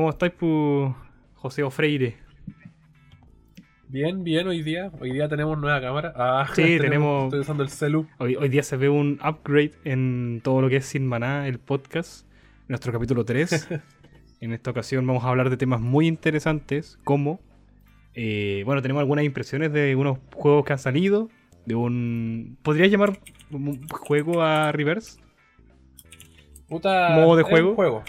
¿Cómo estáis, pu... José Freire? Bien, bien, hoy día. Hoy día tenemos nueva cámara. Ah, Sí, tenemos- Estoy usando el celu. Hoy, hoy día se ve un upgrade en todo lo que es Sin Maná, el podcast, nuestro capítulo 3. en esta ocasión vamos a hablar de temas muy interesantes, como, eh, bueno, tenemos algunas impresiones de unos juegos que han salido, de un... ¿Podrías llamar un juego a Reverse? Puta. ¿Modo de juego.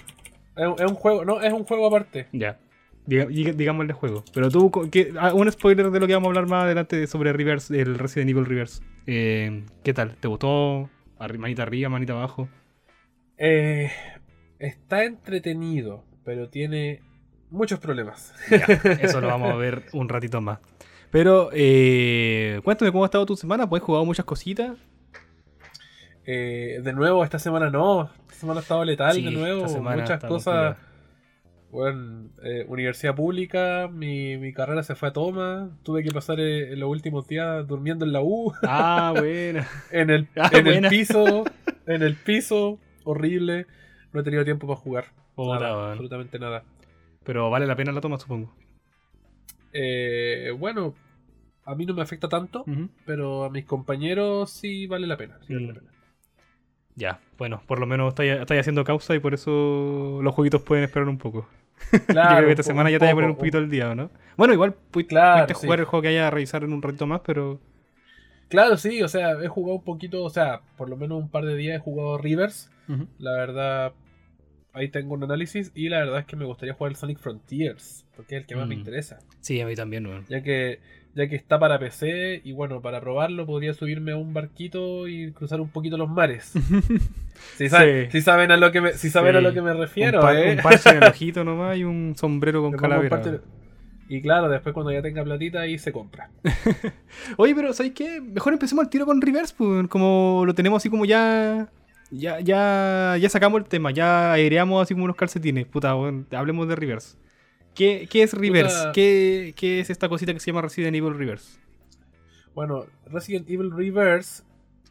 Es, un- juego. No, es un juego aparte. Ya. Diga- diga- digamos el de juego. Pero tú, co- ¿qué- ah, un spoiler de lo que vamos a hablar más adelante sobre Reverse, el Resident Evil Reverse. Eh, ¿Qué tal? ¿Te gustó? Manita arriba, manita abajo. Eh, está entretenido, pero tiene muchos problemas. Ya, eso lo vamos a ver un ratito más. Pero, eh, cuéntame cómo ha estado tu semana. ¿Puedes jugado muchas cositas? Eh, de nuevo, esta semana no. Esta semana ha estado letal Sí, de nuevo. Muchas cosas. Bueno, eh, universidad pública, mi, mi carrera se fue a toma. Tuve que pasar eh, los últimos días durmiendo en la U, Ah, buena. en el, Ah, en el piso, en el piso, horrible. No he tenido tiempo para jugar. Nada, weón. absolutamente nada. Pero vale la pena la toma, supongo. Eh, bueno, a mí no me afecta tanto, pero a mis compañeros sí vale la pena. sí vale la Mm. pena. Ya, bueno, por lo menos estáis estáis haciendo causa y por eso los jueguitos pueden esperar un poco. Yo Claro, creo que esta semana ya te voy a poner un poquito al día, ¿o ¿no? Bueno, igual pu- Claro, pudiste sí. jugar el juego que haya a revisar en un ratito más, pero. Claro, sí, o sea, he jugado un poquito, o sea, por lo menos un par de días he jugado Rivers. La verdad, ahí tengo un análisis y la verdad es que me gustaría jugar el Sonic Frontiers, porque es el que más me Mm. interesa. Sí, a mí también, weón. Ya que, ya que está para PC y bueno, para probarlo podría subirme a un barquito y cruzar un poquito los mares. Si, saben, Sí. si saben a lo que me, si saben a lo que me refiero, un, par- ¿eh? un parche en el ojito nomás y un sombrero con calavera. Y claro, después cuando ya tenga platita ahí se compra. Oye, pero ¿sabes qué? Mejor empecemos al tiro con Reverse, pues, como lo tenemos así como ya. Ya, ya, ya sacamos el tema, ya aireamos así como unos calcetines. Puta, weón, hablemos de Reverse. ¿Qué, qué es Reverse? Puta. ¿Qué, ¿Qué es esta cosita que se llama Resident Evil Reverse? Bueno, Resident Evil Reverse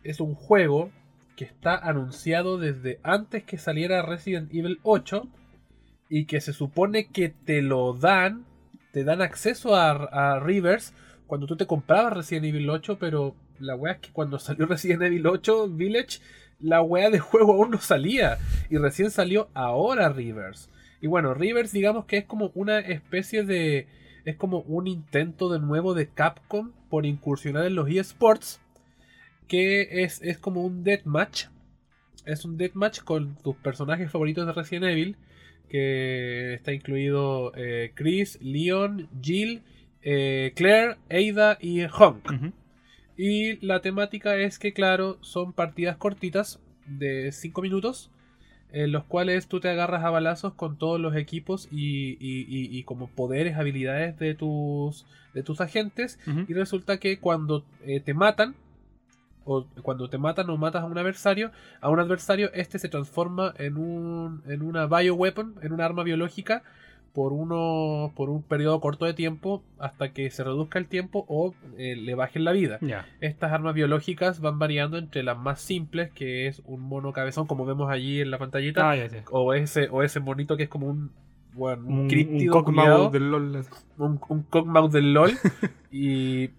es un juego que está anunciado desde antes que saliera Resident Evil 8 y que se supone que te lo dan, te dan acceso a, a Reverse cuando tú te comprabas Resident Evil 8, pero la wea es que cuando salió Resident Evil 8 Village, la wea de juego aún no salía y recién salió ahora Reverse. Y bueno, Reverse digamos que es como una especie de... Es como un intento de nuevo de Capcom por incursionar en los eSports. Que es, es como un deathmatch. Es un deathmatch con tus personajes favoritos de Resident Evil. Que está incluido eh, Chris, Leon, Jill, eh, Claire, Ada y Honk. Y la temática es que, claro, son partidas cortitas de 5 minutos, en los cuales tú te agarras a balazos con todos los equipos y, y- y- y como poderes, habilidades de tus, de tus agentes. Y resulta que cuando eh, te matan, o cuando te matan o matas a un adversario, a un adversario este se transforma en, un, en una bioweapon, en un arma biológica, por, uno, por un periodo corto de tiempo hasta que se reduzca el tiempo o eh, le bajen la vida. Estas armas biológicas van variando entre las más simples, que es un mono cabezón, como vemos allí en la pantallita, Ah, o ese, o ese monito que es como un, bueno, un, Un, un cockmouth del LOL. un, un cockmouth del LOL. y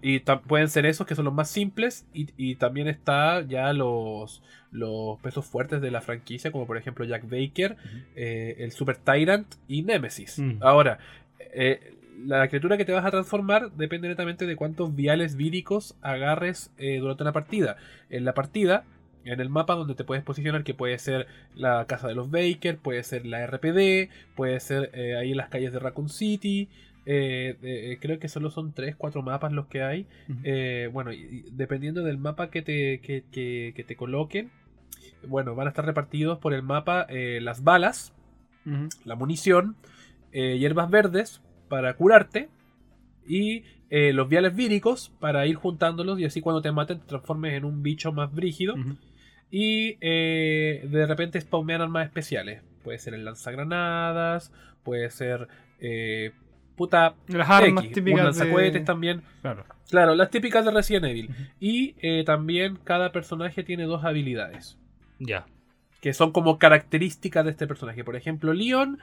y pueden ser esos que son los más simples. Y, y también está ya los, los pesos fuertes de la franquicia, como por ejemplo Jack Baker, eh, el Super Tyrant y Nemesis. Mm. Ahora, eh, la criatura que te vas a transformar depende netamente de cuántos viales víricos agarres eh, durante una partida. En la partida, en el mapa donde te puedes posicionar, que puede ser la casa de los Baker, puede ser la RPD, puede ser eh, ahí en las calles de Raccoon City. eh, creo que solo son 3, 4 mapas los que hay. Bueno, y dependiendo del mapa que te, que, que- que te coloquen, bueno, van a estar repartidos por el mapa eh, las balas, la munición, eh, hierbas verdes para curarte y eh, los viales víricos para ir juntándolos y así cuando te maten te transformes en un bicho más brígido. Y de repente spawnean armas especiales. Puede ser el lanzagranadas, puede ser... puta... Las armas X, típicas. un de- lanzacohetes también. Claro. Claro, las típicas de Resident Evil. Y eh, también cada personaje tiene dos habilidades. Ya. Que son como características de este personaje. Por ejemplo, Leon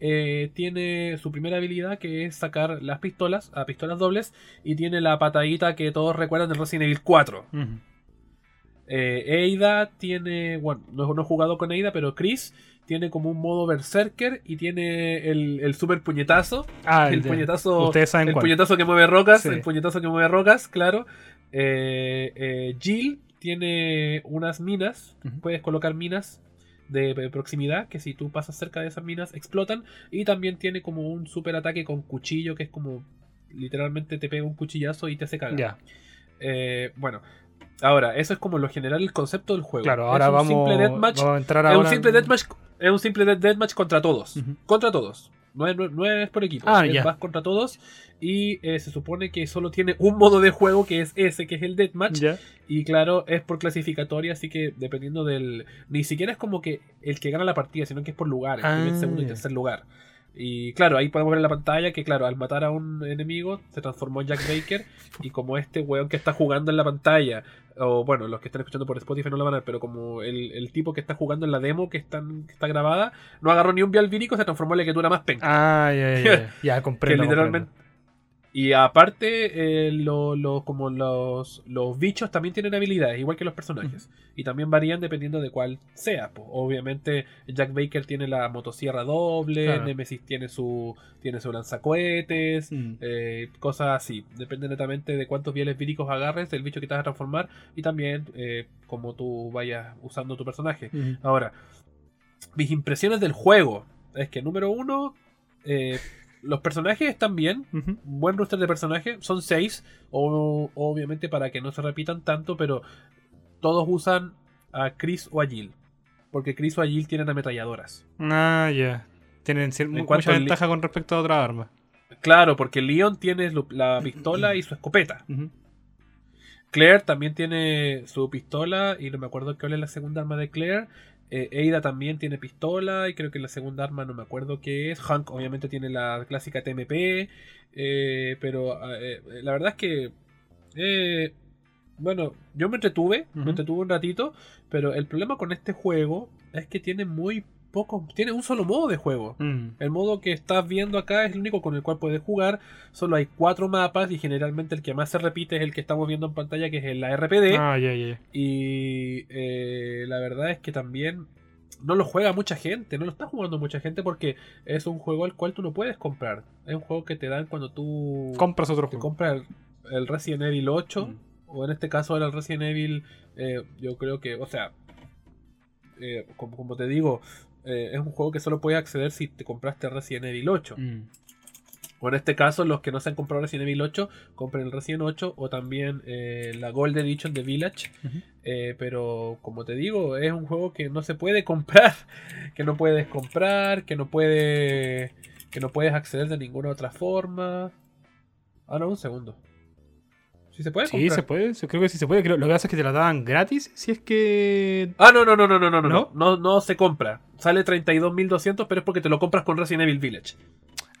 eh, tiene su primera habilidad que es sacar las pistolas, a pistolas dobles, y tiene la patadita que todos recuerdan de Resident Evil 4. Ujú. Eh, Eida tiene, bueno, no, no he jugado con Eida, pero Chris tiene como un modo berserker y tiene el, el super puñetazo. Ah, el puñetazo, Ustedes saben el cuál. puñetazo que mueve rocas, Sí. el puñetazo que mueve rocas, claro. Eh, Jill tiene unas minas, puedes colocar minas de, proximidad que si tú pasas cerca de esas minas explotan y también tiene como un super ataque con cuchillo que es como literalmente te pega un cuchillazo y te hace cagar. Ya, Eh, bueno, ahora, eso es como lo general el concepto del juego. claro, Es ahora un vamos, simple deathmatch vamos a entrar es ahora. un simple deathmatch, es un simple death- deathmatch contra todos. Contra todos. No es, no, no es por equipo. Ah, vas contra todos. Y eh, se supone que solo tiene un modo de juego que es ese, que es el deathmatch. Y claro, es por clasificatoria, así que dependiendo del. Ni siquiera es como que el que gana la partida, sino que es por lugares. Ah, primer, segundo y ya. tercer lugar. Y claro, ahí podemos ver en la pantalla que, claro, al matar a un enemigo se transformó en Jack Baker. y como este weón que está jugando en la pantalla, o bueno, los que están escuchando por Spotify no lo van a ver, pero como el, el tipo que está jugando en la demo que, están, que está grabada, no agarró ni un vial vírico, se transformó en la criatura más penca. Ah, ya, ya, ya. Ya, comprendo. que literalmente. comprendo. Y aparte, eh, lo- lo- como los, los bichos también tienen habilidades, igual que los personajes. Y también varían dependiendo de cuál sea. po. Obviamente, Jack Baker tiene la motosierra doble, Claro. Nemesis tiene su, tiene su lanzacohetes, Mm. eh, cosas así. Depende netamente de cuántos bieles víricos agarres, del bicho que te vas a transformar y también eh, como tú vayas usando tu personaje. Ahora, mis impresiones del juego es que, número uno, eh, los personajes están bien. Buen roster de personajes. Son seis. o- obviamente para que no se repitan tanto, pero todos usan a Chris o a Jill. Porque Chris o a Jill tienen ametralladoras. Ah, ya. Tienen cier- En mu- cuanto mucha ventaja con respecto a otras armas. Claro, porque Leon tiene la pistola y su escopeta. Claire también tiene su pistola y no me acuerdo cuál es la segunda arma de Claire. Eh, Ada también tiene pistola y creo que la segunda arma no me acuerdo qué es. Hank obviamente tiene la clásica TMP. eh, pero eh, la verdad es que... eh, bueno, yo me entretuve, me entretuve un ratito, pero el problema con este juego es que tiene muy poco, tiene un solo modo de juego. Mm. El modo que estás viendo acá es el único con el cual puedes jugar. Solo hay cuatro mapas y generalmente el que más se repite es el que estamos viendo en pantalla, que es el RPD. Ah, ya. ya. Y eh, la verdad es que también no lo juega mucha gente, no lo está jugando mucha gente porque es un juego al cual tú no puedes comprar. Es un juego que te dan cuando tú Compras otro juego. compras el, el Resident Evil 8. Mm. O en este caso era el Resident Evil, eh, yo creo que, o sea, eh, como, como te digo, eh, es un juego que solo puedes acceder si te compraste Resident Evil 8. Mm. O en este caso, los que no se han comprado Resident Evil 8, compren el Resident 8 o también eh, la Golden Edition de Village. Eh, pero como te digo, es un juego que no se puede comprar, que no puedes comprar, que no puede, que no puedes acceder de ninguna otra forma. Ah, no, un segundo. Sí se puede Sí, comprar. se puede. Creo que sí se puede. Creo- Lo que pasa es que te la daban gratis. Si es que. Ah, no, no, no, no, no, no, no, ¿No? no, no se compra. Sale 32.200, pero es porque te lo compras con Resident Evil Village.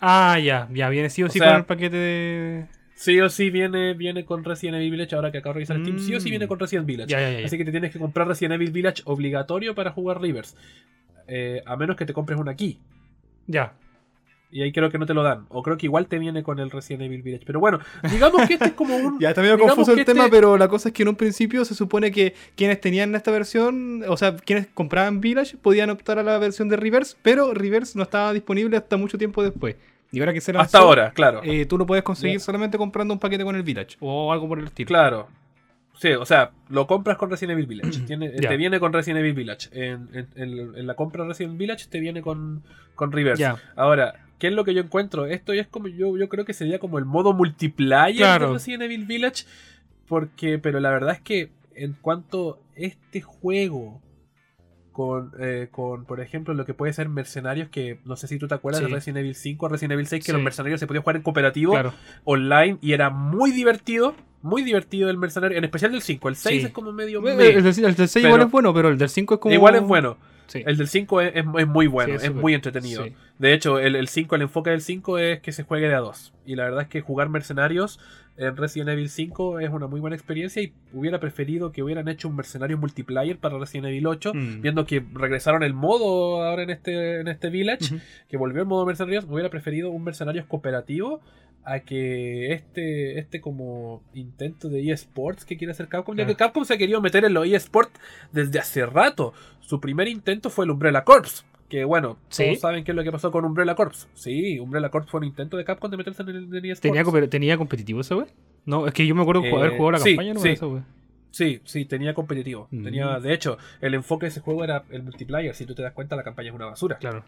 Ah, ya. Ya viene sí o O sí sea- con el paquete de. Sí o sí viene, viene con Resident Evil Village, ahora que acabo de revisar el Steam, sí o sí Mm. viene con Resident Village. Ya, ya, ya. Así que te tienes que comprar Resident Evil Village obligatorio para jugar Rivers. Eh, a menos que te compres una aquí. Ya. Y ahí creo que no te lo dan. O creo que igual te viene con el Resident Evil Village. Pero bueno, digamos que este es como un. Ya está medio confuso el tema, este- pero la cosa es que en un principio se supone que quienes tenían esta versión, o sea, quienes compraban Village podían optar a la versión de Reverse, pero Reverse no estaba disponible hasta mucho tiempo después. Y ahora que se lanzó, Hasta ahora, claro. eh, tú lo puedes conseguir solamente comprando un paquete con el Village o algo por el estilo. Claro. Sí, o sea, lo compras con Resident Evil Village. Tiene-. Te viene con Resident Evil Village. En, en- en- en la compra de Resident Village te viene con, con Reverse. Ya. Ahora, ¿qué es lo que yo encuentro? Esto ya es como yo, yo creo que sería como el modo multiplayer Claro. de Resident Evil Village. Porque, pero la verdad es que en cuanto este juego con, eh, con, por ejemplo, lo que puede ser mercenarios, que no sé si tú te acuerdas Sí. de Resident Evil 5 o Resident Evil 6, que Sí. los mercenarios se podían jugar en cooperativo Claro. online y era muy divertido. Muy divertido el mercenario, en especial del 5. El 6 Sí. es como medio. El, meh. el el del 6 igual es bueno, pero el del 5 es como. Igual es bueno. El del 5 es, es- es muy bueno, es, es muy entretenido. De hecho, el, el 5, el enfoque del 5 es que se juegue de a dos. Y la verdad es que jugar mercenarios en Resident Evil 5 es una muy buena experiencia y hubiera preferido que hubieran hecho un mercenario multiplayer para Resident Evil 8, Mm. viendo que regresaron el modo ahora en este, en este Village, que volvió el modo mercenarios, hubiera preferido un mercenarios cooperativo a que este, este como intento de eSports que quiere hacer Capcom, ya que Capcom se ha querido meter en los eSports desde hace rato. Su primer intento fue el Umbrella Corps. Que bueno, ¿Sí? todos saben qué es lo que pasó con Umbrella Corps. Sí, Umbrella Corps fue un intento de Capcom de meterse en el eSports. ¿Tenía, cooper- ¿Tenía competitivo esa wey? No, es que yo me acuerdo Eh, haber jugado la sí, campaña, no sí. esa wey. Sí, sí, tenía competitivo. Mm. Tenía, de hecho, el enfoque de ese juego era el multiplayer. Si tú te das cuenta, la campaña es una basura. Claro.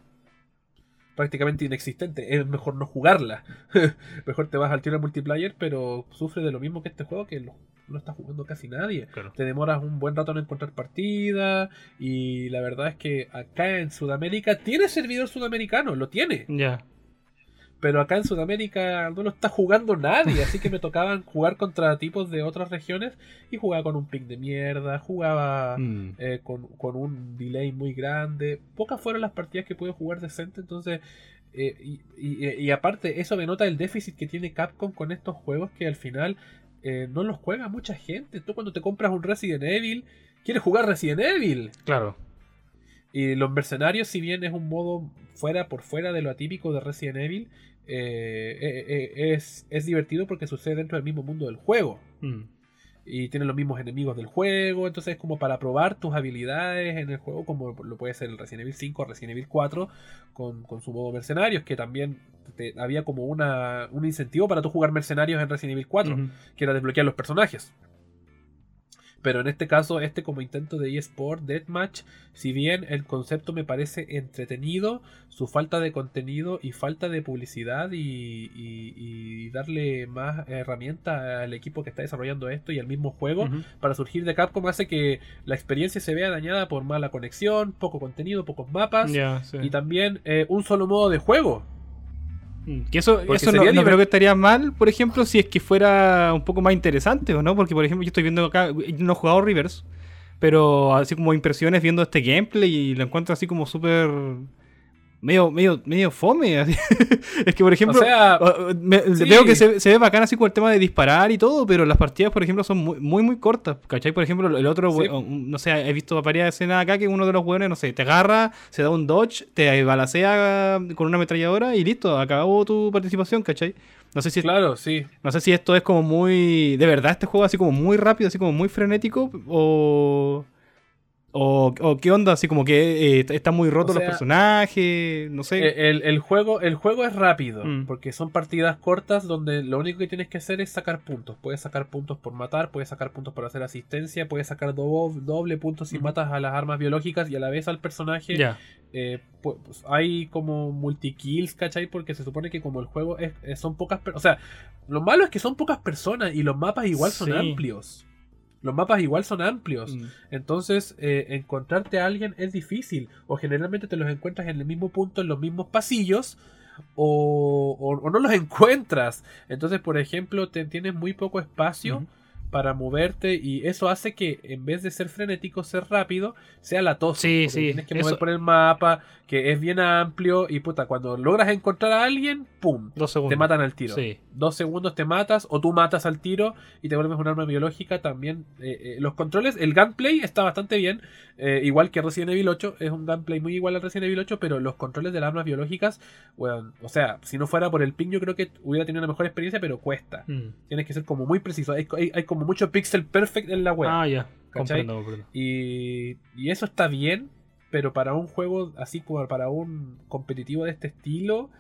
Prácticamente inexistente. Es mejor no jugarla. mejor te vas al tiro multiplayer, pero sufre de lo mismo que este juego que lo, no está jugando casi nadie. Claro. Te demoras un buen rato en encontrar partida. Y la verdad es que acá en Sudamérica tiene servidor sudamericano, lo tiene. Ya. Pero acá en Sudamérica no lo está jugando nadie, así que me tocaban jugar contra tipos de otras regiones y jugaba con un ping de mierda, jugaba Mm. eh, con, con un delay muy grande. Pocas fueron las partidas que pude jugar decente, entonces... eh, y, y- y aparte, eso denota el déficit que tiene Capcom con estos juegos que al final eh, no los juega mucha gente. Tú cuando te compras un Resident Evil, quieres jugar Resident Evil. Claro. Y los mercenarios, si bien es un modo fuera por fuera de lo atípico de Resident Evil, eh, eh, eh, es, es divertido porque sucede dentro del mismo mundo del juego. Mm. Y tienen los mismos enemigos del juego. Entonces es como para probar tus habilidades en el juego, como lo puede ser el Resident Evil 5 o Resident Evil 4, con, con su modo mercenarios, que también te- había como una, un incentivo para tú jugar mercenarios en Resident Evil 4, Ujú. que era desbloquear los personajes. Pero en este caso, este como intento de eSport Deathmatch, si bien el concepto me parece entretenido, su falta de contenido y falta de publicidad y, y- y darle más herramienta al equipo que está desarrollando esto y al mismo juego para surgir de Capcom hace que la experiencia se vea dañada por mala conexión, poco contenido, pocos mapas sí. y también eh, un solo modo de juego. Mm, Que eso, eso no, creo que estaría mal, por ejemplo, si es que fuera un poco más interesante, ¿o no? Porque, por ejemplo, yo estoy viendo acá, no he jugado Rivers, pero así como impresiones viendo este gameplay y lo encuentro así como súper... Medio, medio, medio fome. es que, por ejemplo, o sea, me- sí. Veo que se, se ve bacán así con el tema de disparar y todo, pero las partidas, por ejemplo, son muy, muy, muy cortas. ¿Cachai? Por ejemplo, el otro, Sí. no sé, he visto varias escenas acá que uno de los hueones, no sé, te agarra, se da un dodge, te balacea con una ametralladora y listo, acabó tu participación, ¿cachai? No sé si claro, sí. no sé si esto es como muy. De verdad, este juego así como muy rápido, así como muy frenético. O. O, o qué onda, así como que eh, están muy rotos O sea, los personajes. No sé. Eh, El, el juego, el juego es rápido, Mm. porque son partidas cortas donde lo único que tienes que hacer es sacar puntos. Puedes sacar puntos por matar, puedes sacar puntos por hacer asistencia, puedes sacar do- doble puntos si matas a las armas biológicas y a la vez al personaje. Eh, pu- pues, hay como multi-kills, ¿cachai? Porque se supone que como el juego es, es- son pocas personas. O sea, lo malo es que son pocas personas y los mapas igual son Sí. amplios. Los mapas igual son amplios. Mm. Entonces, eh, encontrarte a alguien es difícil. O generalmente te los encuentras en el mismo punto, en los mismos pasillos. O, o- o no los encuentras. Entonces, por ejemplo, te tienes muy poco espacio. Para moverte. Y eso hace que en vez de ser frenético, ser rápido, sea latoso. Sí, porque sí, Tienes que mover eso- por el mapa, que es bien amplio. Y puta, cuando logras encontrar a alguien, ¡pum! Dos segundos. Te matan al tiro. Sí. Dos segundos te matas o tú matas al tiro y te vuelves un arma biológica también. eh, eh, los controles, el gunplay está bastante bien, eh, igual que Resident Evil 8, es un gunplay muy igual al Resident Evil 8, pero los controles de las armas biológicas, bueno, o sea, si no fuera por el ping yo creo que hubiera tenido una mejor experiencia, pero cuesta. Mm. Tienes que ser como muy preciso, hay, hay- hay como mucho pixel perfect en la web. Ah, ya. ¿cachai? Comprendo, comprendo. Y, y eso está bien, pero para un juego así como para un competitivo de este estilo,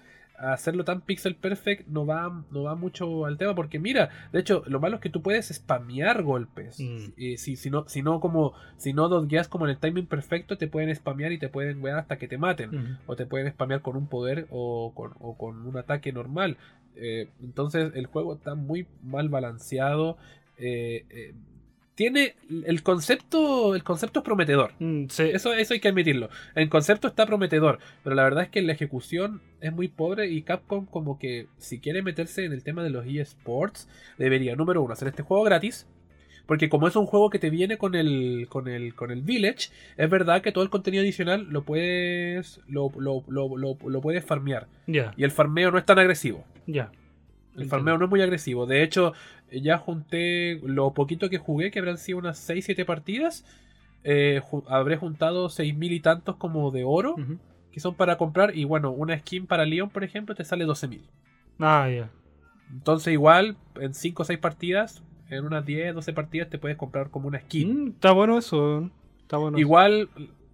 hacerlo tan pixel perfect no va, no va mucho al tema. Porque mira, de hecho, lo malo es que tú puedes spamear golpes. Mm. Y si, si, no, si no como si no dodgeas como en el timing perfecto, te pueden spamear y te pueden wear hasta que te maten. Mm. O te pueden spamear con un poder o con, o con un ataque normal. Eh, entonces el juego está muy mal balanceado. Eh, eh, tiene el concepto. El concepto es prometedor. Mm, sí. Eso, eso hay que admitirlo. El concepto está prometedor. Pero la verdad es que la ejecución es muy pobre. Y Capcom, como que si quiere meterse en el tema de los eSports, debería, número uno, hacer este juego gratis. Porque como es un juego que te viene con el, con el, con el Village, es verdad que todo el contenido adicional lo puedes, lo, lo, lo, puedes farmear. Y el farmeo no es tan agresivo. ya. El farmeo no es muy agresivo. De hecho, ya junté lo poquito que jugué, que habrán sido unas 6-7 partidas. eh, ju- habré juntado 6.000 y tantos como de oro, que son para comprar. Y bueno, una skin para Leon, por ejemplo, te sale 12.000. Ah, ya. Entonces, igual, en 5 o 6 partidas, en unas 10, 12 partidas, te puedes comprar como una skin. Mm, está bueno eso. Está bueno. eso. Igual,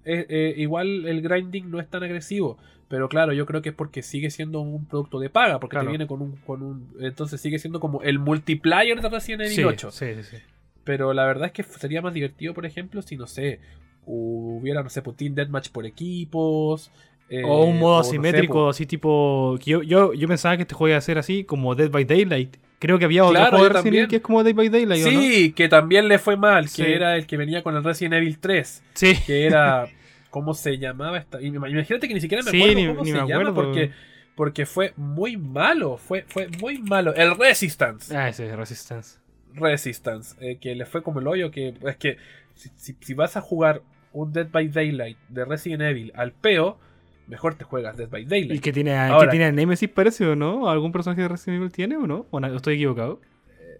eh, eh, igual el grinding no es tan agresivo. Pero claro, yo creo que es porque sigue siendo un producto de paga. Porque Claro. te viene con un, con un. Entonces sigue siendo como el multiplayer de Resident Evil sí, 8. Sí, sí, sí. Pero la verdad es que sería más divertido, por ejemplo, si no sé. Hubiera, no sé, pues, Team Deathmatch por equipos. eh, O un modo no sé, asimétrico, pues, así tipo. Yo, yo, yo pensaba que este juego iba a ser así, como Dead by Daylight. Creo que había otro Claro, juego de Resident Evil que es como Dead by Daylight, ¿o no? Sí, que también le fue mal. Sí. Que era el que venía con el Resident Evil 3. Sí. que era cómo se llamaba esta y imagínate que ni siquiera me Sí, acuerdo ni- cómo ni se me llama acuerdo. porque porque fue muy malo fue fue muy malo el Resistance Ah, ese Resistance. Resistance eh, que le fue como el hoyo que es que si, si- si vas a jugar un Dead by Daylight de Resident Evil al peo mejor te juegas Dead by ¿Y Daylight que tiene, Ahora- que tiene a Nemesis parece o no? ¿Algún personaje de Resident Evil tiene o no? ¿O no? estoy equivocado?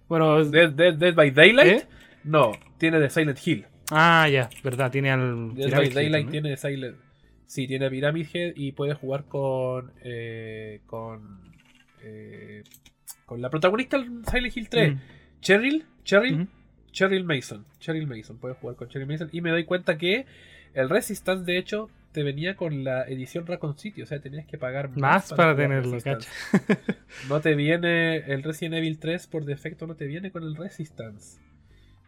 Bueno, Dead, Dead- Dead by Daylight ¿Eh? no tiene de Silent Hill ah, ya, verdad, tiene al. Daylight ¿no? tiene Silent Sí, tiene Pyramid Head y puede jugar con. eh, con. eh, con la protagonista del Silent Hill 3. Mm. Cheryl. Cheryl. Cheryl Mason. Cheryl Mason. Puede jugar con Cheryl Mason. Y me doy cuenta que el Resistance, de hecho, te venía con la edición Raccoon City. O sea, tenías que pagar Más para jugar tenerlo, Resistance. No te viene. El Resident Evil 3 por defecto no te viene con el Resistance.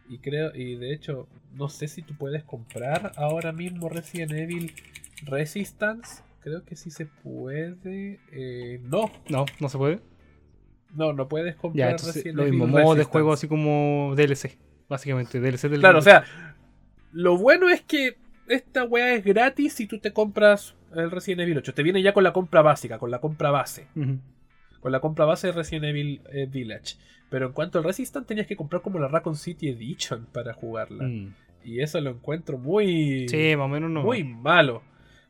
Y creo, y de hecho, no sé si tú puedes comprar ahora mismo Resident Evil Resistance. Creo que sí se puede. Eh, no, No, no se puede. no, no puedes Ya, comprar entonces Resident lo mismo, Evil modo de juego así como DLC, básicamente, DLC del Claro, o sea, lo bueno es que esta weá es gratis si tú te compras el Resident Evil 8. Te viene ya con la compra básica, con la compra base. Con la compra base de Resident Evil eh, Village. Pero en cuanto al Resistance, tenías que comprar como la Raccoon City Edition para jugarla. Mm. Y eso lo encuentro muy. Sí, más o menos no. Muy malo.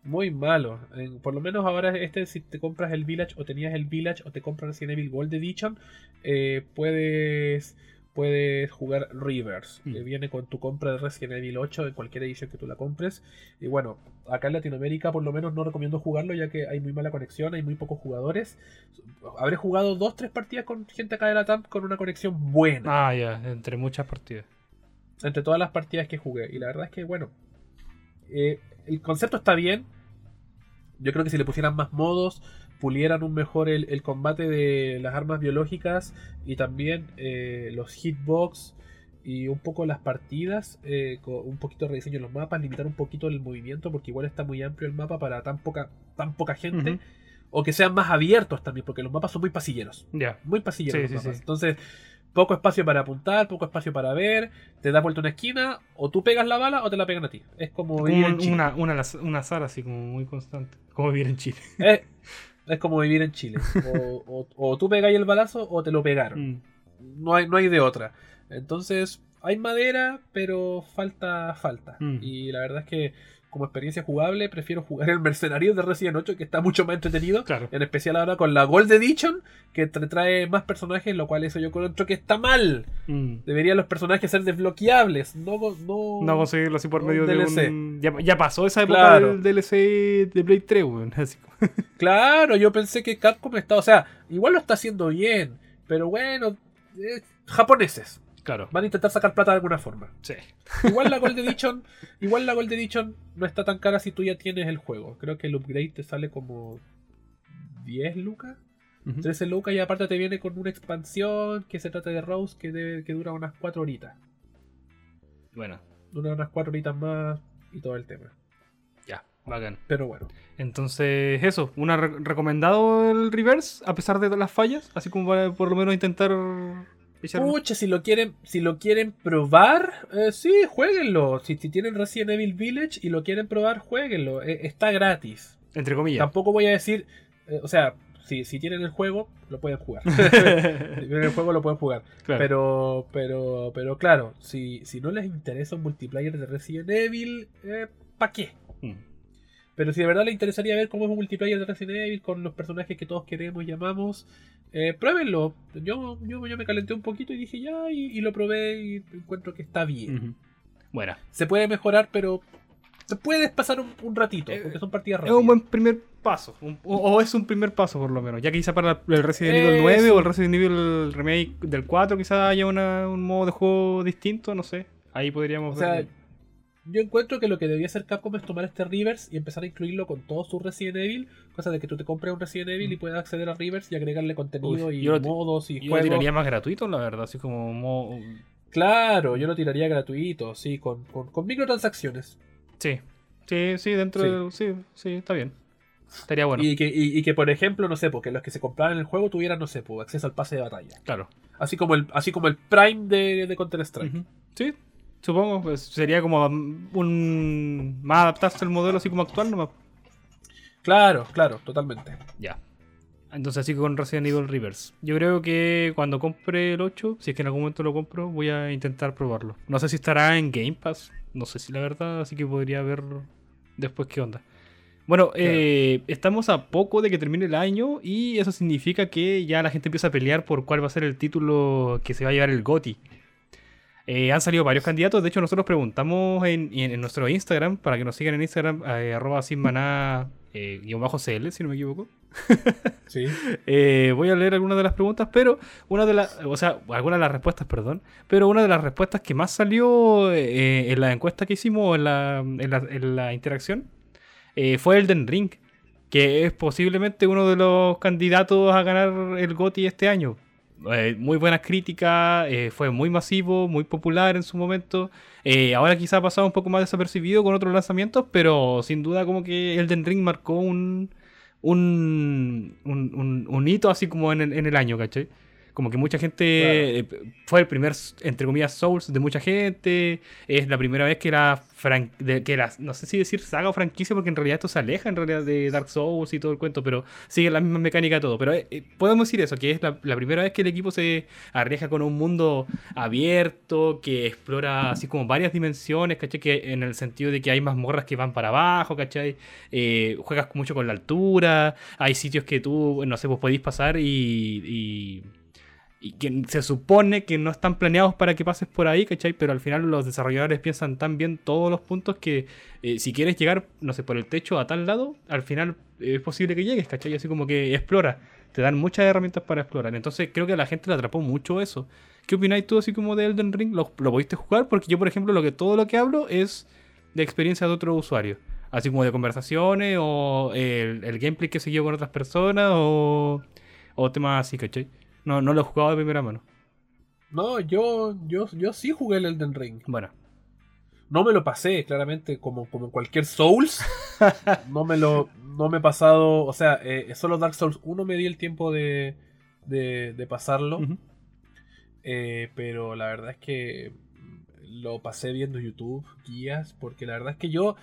Muy malo. En- por lo menos ahora este, si te compras el Village o tenías el Village o te compras Resident Evil Gold Edition, eh, puedes, puedes jugar Reverse. Mm. que viene con tu compra de Resident Evil 8 en cualquier edición que tú la compres. Y bueno, acá en Latinoamérica por lo menos no recomiendo jugarlo ya que hay muy mala conexión, hay muy pocos jugadores. Habré jugado dos, tres partidas con gente acá de la TAM con una conexión buena Ah, ya, entre muchas partidas. entre todas las partidas que jugué. Y la verdad es que, bueno, eh, el concepto está bien. Yo creo que si le pusieran más modos, pulieran un mejor el, el combate de las armas biológicas y también eh, los hitbox y un poco las partidas, eh, con un poquito de rediseño en los mapas, limitar un poquito el movimiento porque igual está muy amplio el mapa para tan poca, tan poca gente. O que sean más abiertos también, porque los mapas son muy pasilleros Ya. muy pasilleros Sí, los sí, mapas. sí. Entonces, poco espacio para apuntar, poco espacio para ver, te das vuelta una esquina, o tú pegas la bala o te la pegan a ti. Es como Como vivir en un- Chile. una, una, al az- un azar así como muy constante. Como vivir en Chile. Es, es como vivir en Chile. O, o- o tú pegáis el balazo o te lo pegaron. Mm. No hay, no hay de otra. Entonces, hay madera, pero falta, falta. Mm. Y la verdad es que como experiencia jugable, prefiero jugar el Mercenario de Resident 8, que está mucho más entretenido. Claro. En especial ahora con la Gold Edition, que te trae más personajes, lo cual eso yo encuentro que está mal. Mm. Deberían los personajes ser desbloqueables, no, no, No conseguirlo así por medio de DLC. un... Ya, ya pasó esa época Claro. del DLC de Blade 3, weón. Así como- Claro, yo pensé que Capcom está, o sea, igual lo está haciendo bien, pero bueno, eh, japoneses Claro. van a intentar sacar plata de alguna forma. Sí. Igual la Gold Edition, igual la Gold Edition no está tan cara si tú ya tienes el juego. Creo que el upgrade te sale como 10 lucas, Ujú. 13 lucas y aparte te viene con una expansión que se trata de Rose que, debe- que dura unas 4 horitas. Bueno, Dura unas 4 horitas más y todo el tema. ya. Bacán. Pero bueno. Entonces, eso. ¿Una re- recomendado el reverse a pesar de todas las fallas? Así como para por lo menos intentar. Pucha, si lo quieren, si lo quieren probar, eh, sí, jueguenlo. Si, si tienen Resident Evil Village y lo quieren probar, jueguenlo. Eh, está gratis. Entre comillas. Tampoco voy a decir, eh, o sea, si, si tienen el juego, lo pueden jugar. si tienen el juego, lo pueden jugar. Claro. Pero, pero, pero claro, si, si no les interesa un multiplayer de Resident Evil, ¿para qué? Mm. Pero si de verdad le interesaría ver cómo es un multiplayer de Resident Evil con los personajes que todos queremos y amamos, eh, pruébenlo. Yo, yo, yo me calenté un poquito y dije ya, y, y lo probé y encuentro que está bien. Bueno, Se puede mejorar, pero te puedes pasar un, un ratito, Eh, porque son partidas es un buen primer paso. un- o, o es un primer paso por lo menos. Ya quizá para el Resident Evil Eh, 9 sí. o el Resident Evil Remake del 4 quizá haya una- un modo de juego distinto, no sé. Ahí podríamos O sea, ver. Yo encuentro que lo que debería hacer Capcom es tomar este Rivers y empezar a incluirlo con todos sus Resident Evil, cosa de que tú te compres un Resident Evil y puedas acceder a Rivers y agregarle contenido Uy, y yo lo modos y Yo lo juegos. tiraría más gratuito, la verdad, así como mo- Claro, yo lo tiraría gratuito, sí, con, con, con microtransacciones. Sí, sí, sí, dentro Sí. de... Sí, sí, está bien. Estaría bueno, Y, que, y, y que, por ejemplo, no sé, porque los que se compraran el juego tuvieran, no sé, pues, acceso al pase de batalla. claro. Así como el, así como el Prime de, de Counter-Strike. Sí, supongo, pues, sería como un... Más adaptarse al modelo así como actual nomás. Claro, claro, totalmente. Ya. Entonces así con Resident Evil Reverse. Yo creo que cuando compre el 8, si es que en algún momento lo compro, voy a intentar probarlo. No sé si estará en Game Pass, no sé si la verdad, así que podría ver después qué onda. Bueno, eh, estamos a poco de que termine el año y eso significa que ya la gente empieza a pelear por cuál va a ser el título que se va a llevar el GOTY. Eh, han salido varios candidatos, de hecho nosotros preguntamos en, en- en nuestro Instagram, para que nos sigan en Instagram, eh, arroba sin maná, eh, guion bajo CL, si no me equivoco. Sí. Eh, voy a leer algunas de las preguntas, pero una de las, o sea, algunas de las respuestas, perdón, pero una de las respuestas que más salió en la encuesta que hicimos, en la, en la, interacción, fue Elden Ring, que es posiblemente uno de los candidatos a ganar el GOTY este año. Eh, muy buenas críticas, eh, fue muy masivo, muy popular en su momento. Eh, ahora quizá ha pasado un poco más desapercibido con otros lanzamientos, pero sin duda como que Elden Ring marcó un, un, un, hito así como en en el año, ¿cachai? Como que mucha gente eh, fue el primer, entre comillas, Souls de mucha gente. Es la primera vez que la, fran- de- que la no sé si decir saga o franquicia, porque en realidad esto se aleja en realidad de Dark Souls y todo el cuento, pero sigue la misma mecánica todo. Pero eh, eh, podemos decir eso, que es la, la primera vez que el equipo se arriesga con un mundo abierto, que explora así como varias dimensiones, ¿cachai? Que en el sentido de que hay mazmorras que van para abajo, ¿cachai? Eh, juegas mucho con la altura, hay sitios que tú, no sé, pues podéis pasar y, y, y que se supone que no están planeados para que pases por ahí, ¿cachai? Pero al final los desarrolladores piensan tan bien todos los puntos que eh, si quieres llegar, no sé, por el techo a tal lado, al final eh, es posible que llegues, ¿cachai? Así como que explora. Te dan muchas herramientas para explorar. Entonces creo que a la gente le atrapó mucho eso. ¿Qué opináis tú así como de Elden Ring? ¿Lo, lo pudiste jugar? Porque yo, por ejemplo, lo que todo lo que hablo es de experiencia de otros usuarios. Así como de conversaciones o el, el gameplay que siguió con otras personas o, o temas así, ¿cachai? No, no lo he jugado de primera mano. No, yo, yo, yo sí jugué el Elden Ring. Bueno, No me lo pasé, claramente, como, como cualquier Souls. no me lo no me he pasado. O sea, eh, solo Dark Souls 1 me di el tiempo de, de, de pasarlo. Eh, pero la verdad es que lo pasé viendo YouTube, guías, porque la verdad es que yo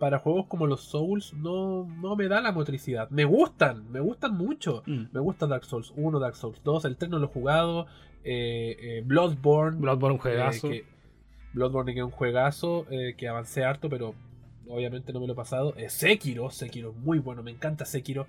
para juegos como los Souls no, no me da la motricidad. Me gustan, me gustan mucho. Mm. Me gusta Dark Souls 1, Dark Souls 2, el 3 no lo he jugado, eh, eh, Bloodborne. Bloodborne un eh, juegazo. que- Bloodborne que es un juegazo eh, que avancé harto, pero obviamente no me lo he pasado. Eh, Sekiro, Sekiro, muy bueno, me encanta Sekiro.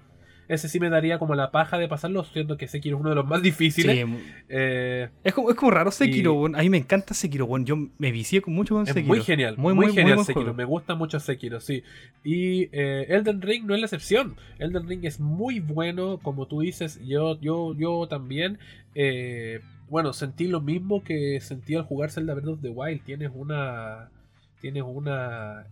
Ese sí me daría como la paja de pasarlo, siendo que Sekiro es uno de los más difíciles. Sí, Eh, es, como, es como raro Sekiro, Y-. A mí me encanta Sekiro, weón. Yo me vicié con mucho con Es Sekiro. muy genial, Muy, muy, muy, genial Sekiro. juego. Me gusta mucho Sekiro, sí. Y eh, Elden Ring no es la excepción. Elden Ring es muy bueno, como tú dices. Yo, yo, yo también. eh, bueno, sentí lo mismo que sentí al jugar Zelda Breath of the Wild. Tienes una, tienes una,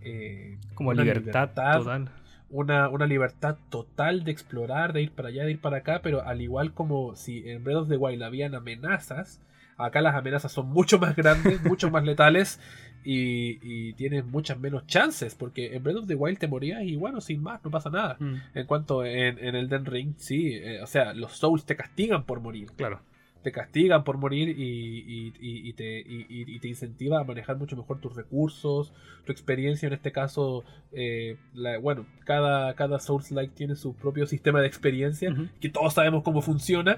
Como una libertad, total. Una, una libertad total de explorar, de ir para allá, de ir para acá, pero al igual como si en Breath of the Wild habían amenazas, acá las amenazas son mucho más grandes, mucho más letales y, y tienes muchas menos chances, porque en Breath of the Wild te morías y bueno, sin más, no pasa nada. Mm, En cuanto en, en Elden Ring, sí, eh, o sea, los Souls te castigan por morir claro. Te castigan por morir y, y- y- y te, y- te incentiva a manejar mucho mejor tus recursos, tu experiencia en este caso, eh, la- bueno, cada, cada Souls-like tiene su propio sistema de experiencia, que todos sabemos cómo funciona.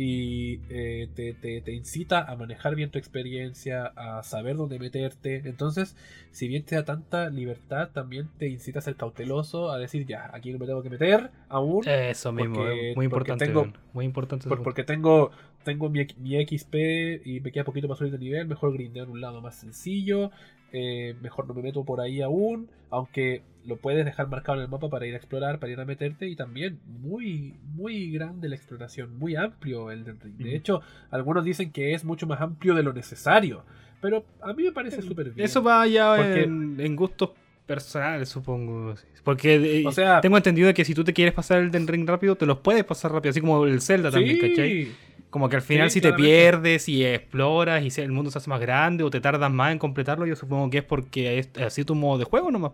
Y eh, te, te- te incita a manejar bien tu experiencia, a saber dónde meterte. Entonces, si bien te da tanta libertad, también te incita a ser cauteloso, a decir, ya, aquí no me tengo que meter aún. Eso mismo, Porque- es muy porque importante. tengo- muy importante. Por- porque tengo, tengo mi, mi XP y me queda poquito más subir de nivel, mejor grindear un lado más sencillo, eh, mejor no me meto por ahí aún, aunque lo puedes dejar marcado en el mapa para ir a explorar, para ir a meterte y también muy, muy grande la exploración, muy amplio el del ring. De hecho, algunos dicen que es mucho más amplio de lo necesario, pero a mí me parece súper bien. Eso va ya Porque- en, en gustos personales, supongo. Porque eh, O sea- tengo entendido que si tú te quieres pasar el Den Ring rápido, te los puedes pasar rápido, así como el Zelda también, ¿cachai? Como que al final Sí, si te pierdes y exploras y el mundo se hace más grande o te tardas más en completarlo, yo supongo que es porque es así tu modo de juego nomás.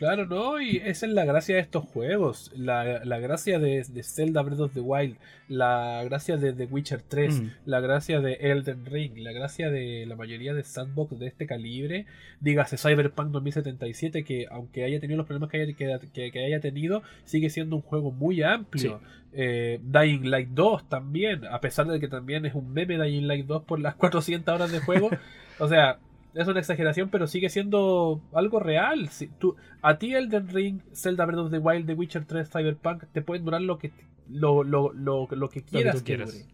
Claro, ¿no? Y esa es la gracia de estos juegos. La, la gracia de, de Zelda Breath of the Wild. La gracia de The Witcher 3. Mm. La gracia de Elden Ring. La gracia de la mayoría de sandbox de este calibre. Dígase Cyberpunk 2077, que aunque haya tenido los problemas que haya, que, que- haya tenido, sigue siendo un juego muy amplio. Eh, Dying Light 2 también, a pesar de que también es un meme Dying Light 2 por las 400 horas de juego. o sea, es una exageración, pero sigue siendo algo real. Si tú, a ti Elden Ring, Zelda Breath of the Wild, The Witcher 3, Cyberpunk, te pueden durar lo que lo, lo, lo, lo que quieras tú que quieras. dure.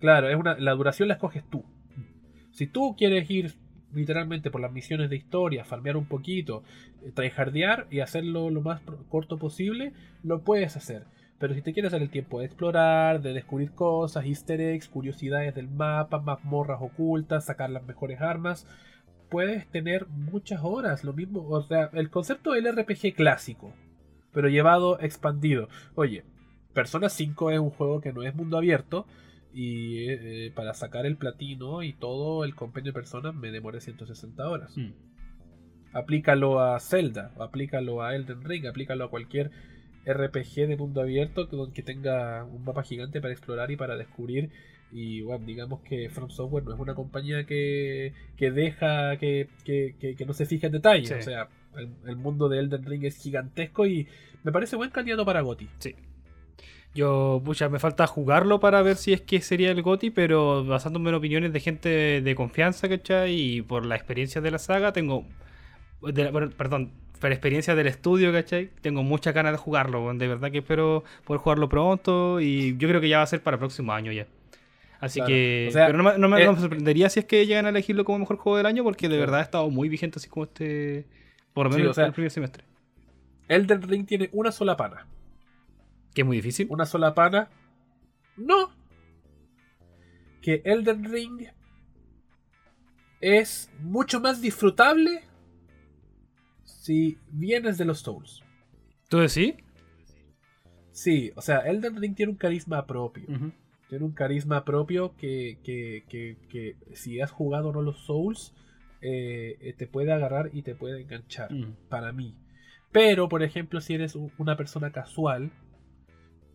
Claro, es una, la duración la escoges tú. Si tú quieres ir literalmente por las misiones de historia, farmear un poquito, eh, tryhardear y hacerlo lo más corto posible, lo puedes hacer. Pero si te quieres dar el tiempo de explorar, de descubrir cosas, easter eggs, curiosidades del mapa, mazmorras ocultas, sacar las mejores armas, puedes tener muchas horas. Lo mismo, o sea, el concepto del RPG clásico, pero llevado expandido. Oye, Persona 5 es un juego que no es mundo abierto. Y eh, para sacar el platino y todo el compendio de personas me demoré 160 horas. Mm. Aplícalo a Zelda, aplícalo a Elden Ring, aplícalo a cualquier RPG de mundo abierto que, tenga un mapa gigante para explorar y para descubrir. Y bueno, digamos que From Software no es una compañía que, que deja que, que- que- no se fije en detalles. Sí. O sea, el, el mundo de Elden Ring es gigantesco y me parece buen candidato para GOTY. Sí. Yo, pucha, me falta jugarlo para ver si es que sería el GOTI, pero basándome en opiniones de gente de, de confianza, ¿cachai? Y por la experiencia de la saga, tengo. de la- bueno, perdón, por la experiencia del estudio, ¿cachai? Tengo muchas ganas de jugarlo, de verdad que espero poder jugarlo pronto y yo creo que ya va a ser para el próximo año ya. Así Claro. que. O sea, pero no me, no me- eh, no me sorprendería si es que llegan a elegirlo como mejor juego del año, porque de Sí. verdad ha estado muy vigente así como este. Por lo Sí, menos o sea, el primer semestre. Elden Ring tiene una sola pana. Que es muy difícil. una sola pana. No. Que Elden Ring es mucho más disfrutable si vienes de los Souls. ¿Tú decís? Sí, o sea, Elden Ring tiene un carisma propio. Tiene un carisma propio que, que, que, que si has jugado o no los Souls, eh, eh, te puede agarrar y te puede enganchar. Para mí. Pero, por ejemplo, si eres una persona casual,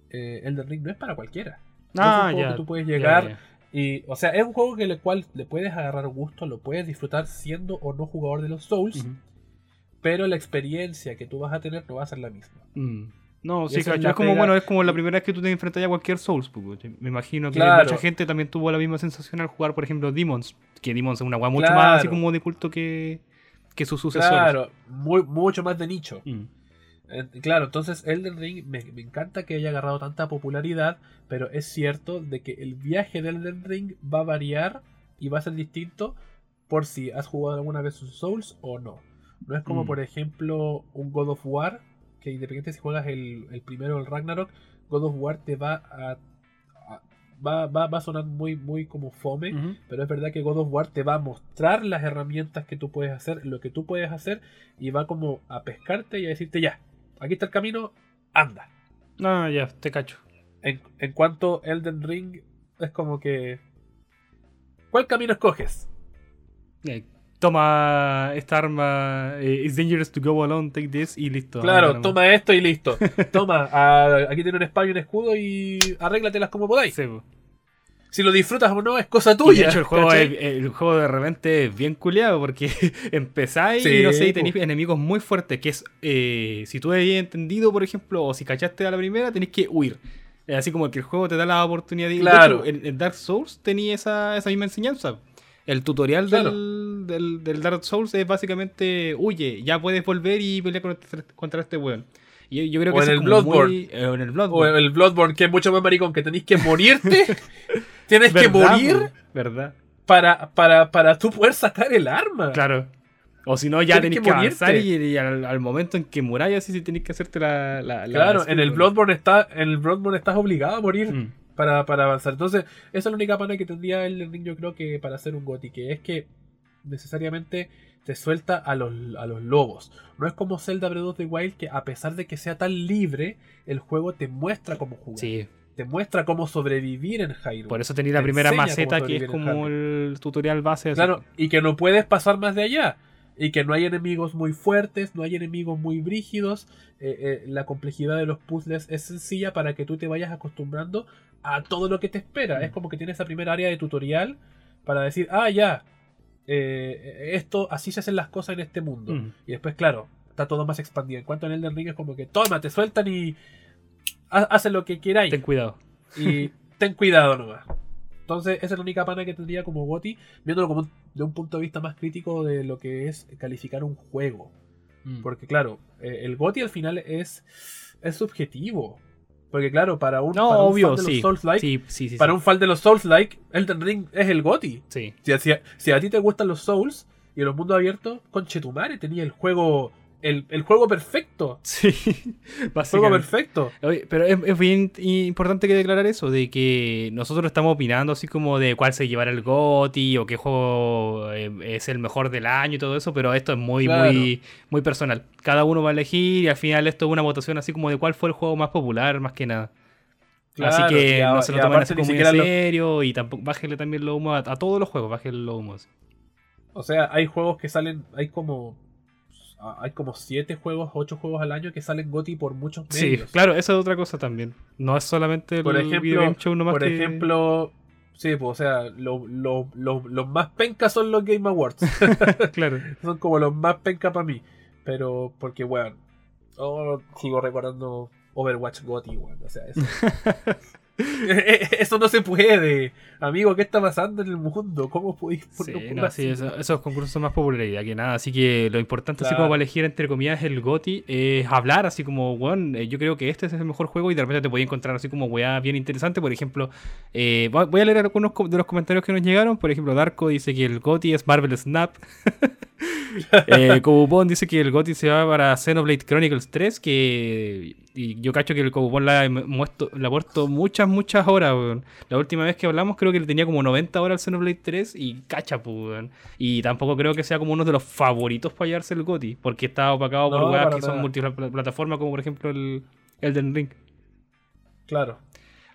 eh, Elden Ring no es para cualquiera. No es un Ah, juego ya. que tú puedes llegar ya. y, o sea, es un juego que el cual le puedes agarrar gusto, lo puedes disfrutar siendo o no jugador de los Souls. Pero la experiencia que tú vas a tener no va a ser la misma. Mm. No, Y sí, es cacho. Es como, pega- bueno, es como la primera vez que tú te enfrentas a cualquier Souls. pues. Me imagino que Claro. mucha gente también tuvo la misma sensación al jugar, por ejemplo, Demons. Que Demons es una weá mucho más así como de culto que, que sus sucesores. Claro, muy, mucho más de nicho. Mm. Eh, Claro, entonces Elden Ring me, me encanta que haya agarrado tanta popularidad, pero es cierto de que el viaje de Elden Ring va a variar y va a ser distinto por si has jugado alguna vez sus Souls o no. No es como Mm. por ejemplo un God of War, que independiente si juegas el, el primero o el Ragnarok, God of War te va a... a- va, va, va a sonar muy, muy como fome, pero es verdad que God of War te va a mostrar las herramientas que tú puedes hacer, lo que tú puedes hacer, y va como a pescarte y a decirte ya, aquí está el camino, anda. Ah, ya, te cacho. En, en cuanto Elden Ring, es como que... ¿Cuál camino escoges? Eh, toma esta arma. eh, it's dangerous to go alone, take this y listo. Claro, toma esto y listo. Toma, aquí tiene un espada y un escudo y arréglatelas como podáis. Sí. Si lo disfrutas o no es cosa Y tuya. de hecho, el juego, ¿cachai? es- el juego de repente es bien culeado porque empezáis Sí, y no sé, y tenéis enemigos muy fuertes. Que es, eh, si tú habías entendido, por ejemplo, o si cachaste a la primera, tenéis que huir. Así como que el juego te da la oportunidad de. de Claro. hecho, el, el Dark Souls tenía esa, esa misma enseñanza. El tutorial Claro. del, del, del Dark Souls es básicamente: huye, ya puedes volver y pelear contra, contra este weón. Y yo creo O que en el Bloodborne. muy- eh, o en el O Bloodborne. el Bloodborne, que es mucho más maricón, que tenéis que morirte. Tienes que ¿Verdad, morir? ¿Verdad? para, para, para tú poder sacar el arma. Claro. O si no, ya tenés que que, avanzar y, y al, al momento en que muráis, así sí tenés que hacerte la. la- la- Claro, la en el. Bloodborne está, en el Bloodborne estás obligado a morir Mm. Para, para avanzar. Entonces, esa es la única pana que tendría el niño, creo que para hacer un GOTY, que es que necesariamente te suelta a los, a los lobos. No es como Zelda Breath of the Wild, que a pesar de que sea tan libre, el juego te muestra cómo jugar. Sí, Te muestra cómo sobrevivir en Hyrule. por eso tenía la primera maceta que es como el tutorial base. así. Claro, y que no puedes pasar más de allá. Y que no hay enemigos muy fuertes, no hay enemigos muy brígidos. eh, eh, la complejidad de los puzzles es sencilla para que tú te vayas acostumbrando a todo lo que te espera. Mm. Es como que tienes esa primera área de tutorial para decir, ah, ya, eh, esto, así se hacen las cosas en este mundo. Mm. Y después, claro, está todo más expandido. En cuanto a Elden Ring es como que, toma, te sueltan y ha- hacen lo que queráis. Ten cuidado. Y ten cuidado nomás. Entonces, esa es la única pana que tendría como Goti, viéndolo como un- de un punto de vista más crítico de lo que es calificar un juego. Mm. Porque, claro, eh, el Goti al final es, es subjetivo. Porque, claro, para un, No, para un fan de sí. los Souls-like, sí. Sí, sí, para un fan de los Souls-like, Elden Ring es el Goti. Sí. Si, si a- si a ti te gustan los Souls y los mundos abiertos, conchetumare, tenía el juego, el, el juego perfecto. Sí. El juego Básicamente. perfecto. Oye, pero es, es bien importante que declarar eso, de que nosotros estamos opinando así como de cuál se llevará el GOTY o qué juego eh, es el mejor del año y todo eso, pero esto es muy, Claro. muy, muy personal. Cada uno va a elegir y al final esto es una votación así como de cuál fue el juego más popular, más que nada. Claro, así que a- no se lo tomen así como muy en lo- serio y tampoco bájenle también los humos a, a todos los juegos, bájenle los humos. O sea, hay juegos que salen, hay como hay como siete juegos, ocho juegos al año que salen GOTY por muchos Sí, medios. claro, eso es otra cosa también. No es solamente el Por Video ejemplo, Game Show nomás por que- ejemplo, sí, pues, o sea, lo- lo- lo- los más pencas son los Game Awards. claro. son como los más pencas para mí. Pero porque, weón, oh, sigo recordando Overwatch GOTY, weón. O sea, eso, eso no se puede. Amigo, ¿qué está pasando en el mundo? ¿Cómo podéis Sí, no, sí, eso- esos concursos son más popularidad que nada. Así que lo importante, así como para elegir entre comillas el GOTI, es hablar así como, weón, eh, yo creo que este es el mejor juego y de repente te podía encontrar así como weá bien interesante. Por ejemplo, eh, voy a leer algunos de los comentarios que nos llegaron. Por ejemplo, Darko dice que el GOTI es Marvel Snap. eh, dice que el GOTI se va para Xenoblade Chronicles 3, que y yo cacho que el Cobupón la ha muerto, le ha puesto muchas, muchas horas, weón. La última vez que hablamos creo que le tenía como 90 horas al Xenoblade 3 y cacha, pues. Y tampoco creo que sea como uno de los favoritos para hallarse el GOTI, porque está opacado por No, weas para que son multiplataformas, como por ejemplo el Elden Ring. Claro.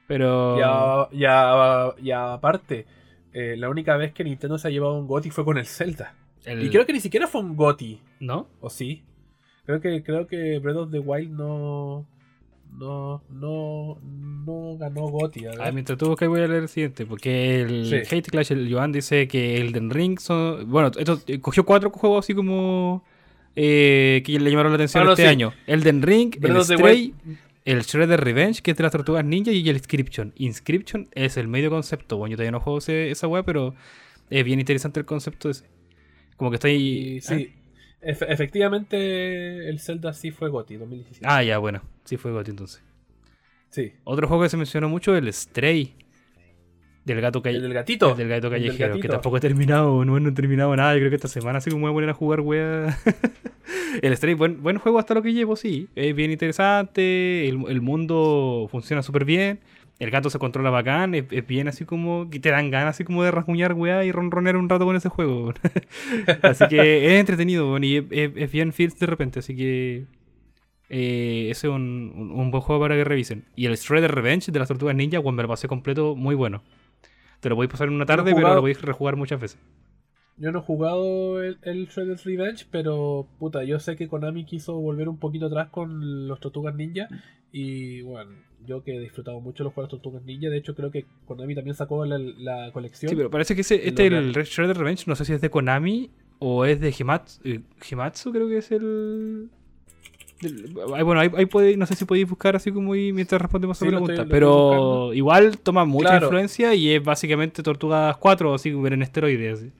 Pero... Ya, ya, ya aparte, eh, la única vez que Nintendo se ha llevado un GOTY fue con el Zelda. el- Y creo que ni siquiera fue un GOTY, ¿No? ¿o sí? Creo que, creo que Breath of the Wild no. No, no, no ganó ver. Ah, mientras tú buscas voy a leer el siguiente, porque el Sí. Hate Clash, el Joan dice que Elden Ring son... Bueno, esto eh, cogió cuatro juegos así como... eh, que le llamaron la atención Ah, no, este sí. año. Elden Ring, Breath el Stray, el Shredder Revenge, que es de las tortugas ninja, y el Inscription. Inscription es el medio concepto. Bueno, yo todavía no juego ese- esa weá, pero es bien interesante el concepto ese. Como que estoy... Y sí, efe- efectivamente el Zelda sí fue GOTY 2017. Ah, ya, bueno. Sí fue GOTY entonces. Sí. Otro juego que se mencionó mucho, el Stray. Del gato El del gatito. El del gato del callejero, que tampoco he terminado, no, no he terminado nada. Yo creo que esta semana sí que me voy a poner a jugar, wea. el Stray, buen, buen juego hasta lo que llevo, sí. Es bien interesante, el, el mundo funciona súper bien. El gato se controla bacán, es, es bien así como que te dan ganas así como de rasguñar, weá, y ronronear un rato con ese juego. así que es entretenido, weón, y es, es- es bien feels de repente, así que eh, ese es un, un- un buen juego para que revisen. Y el Shredder Revenge de las Tortugas Ninja, cuando me lo pasé completo, muy bueno. Te lo podéis pasar en una tarde, pero lo podéis rejugar muchas veces. Yo no he jugado el, el Shredder's Revenge, pero puta, yo sé que Konami quiso volver un poquito atrás con los Tortugas Ninja. Y bueno, yo que he disfrutado mucho los juegos de Tortugas Ninja, de hecho creo que Konami también sacó la, la colección. Sí, pero parece que ese, este, el Red Shredder Revenge, no sé si es de Konami o es de Himatsu. eh, Himatsu creo que es el... Bueno, ahí, ahí puede- no sé si podéis buscar así como y mientras respondemos a la pregunta. estoy- pero igual toma mucha Claro. influencia y es básicamente Tortugas 4, así como en esteroides. así.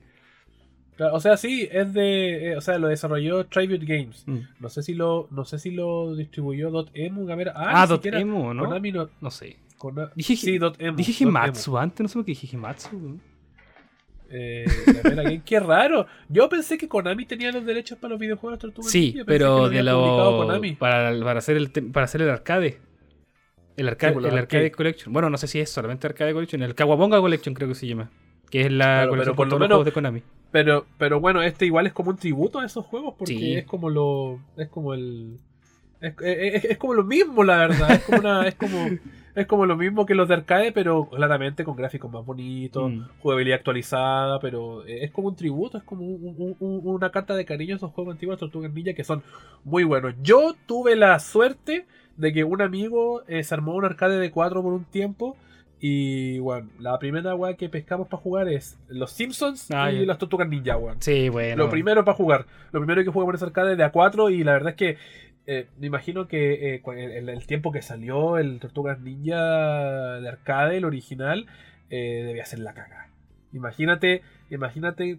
O sea, sí, es de. eh, o sea, lo desarrolló Tribute Games. Mm. No sé si lo, no sé si lo distribuyó Dotemu. A ver, ah, Ah, ni siquiera Emo, ¿no? Konami no. No sé. Kona- Dije- sí, Dotemu. Dije. Himatsu antes, no sé por qué dije Himatsu. Eh, Game, qué raro. Yo pensé que Konami tenía los derechos para los videojuegos de Sí, pero lo de lo Konami. para, para hacer el para hacer el arcade. El arcade, Sí, pues, el arcade arcade. collection. Bueno, no sé si es solamente arcade collection, el Kawabonga collection creo que se llama, que es la Claro, colección pero por con lo todos los juegos de Konami. Pero, pero bueno, este igual es como un tributo a esos juegos porque Sí. es como lo. Es como el. Es, es- es como lo mismo, la verdad. Es como una. es como. Es como lo mismo que los de arcade, pero claramente con gráficos más bonitos, Mm. jugabilidad actualizada, pero es como un tributo, es como un- un- un- una carta de cariño a esos juegos antiguos de Tortugas Ninja que son muy buenos. Yo tuve la suerte de que un amigo eh, se armó un arcade de 4 por un tiempo. Y bueno, la primera weá que pescamos para jugar es los Simpsons Ah, y ya. las Tortugas Ninja, weón. Sí, bueno. Lo primero para jugar. Lo primero que jugué por ese arcade de A4 y la verdad es que eh, me imagino que eh, el tiempo que salió el Tortugas Ninja de arcade, el original, eh, debía ser la caga. Imagínate, imagínate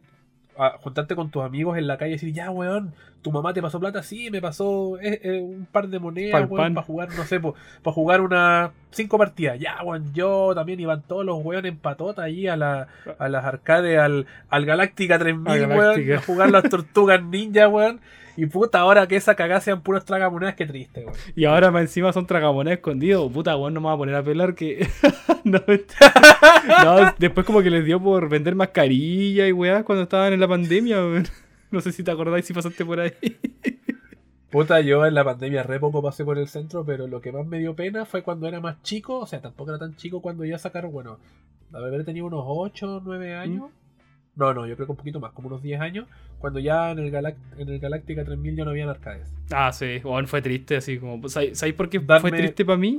ah, juntarte con tus amigos en la calle y decir, ya, weón, tu mamá te pasó plata, sí, me pasó eh, eh, un par de monedas, weón, para jugar, no sé, para jugar unas cinco partidas. Ya, weón, yo también iban todos los weón en patota allí a, la, a las arcades, al, al Galáctica 3000, Al weón, a jugar las tortugas ninja, weón. Y puta, ahora que esa cagada sean puros tragamonedas, qué triste, weón. Y ahora más encima son tragamonedas escondidos. Puta, weón, no me va a poner a pelar que. no, no, después como que les dio por vender mascarilla y weá cuando estaban en la pandemia, weón. No sé si te acordáis si pasaste por ahí. Puta, yo en la pandemia re poco pasé por el centro, pero lo que más me dio pena fue cuando era más chico, o sea, tampoco era tan chico cuando ya sacaron, bueno, haber tenido unos 8, 9 años. No, no, yo creo que un poquito más, como unos 10 años, cuando ya en el, Galac- en el Galáctica 3000 ya no habían arcades. Ah, sí, weón, fue triste, así como. ¿Sabéis sabéis por qué Darme- fue triste para mí?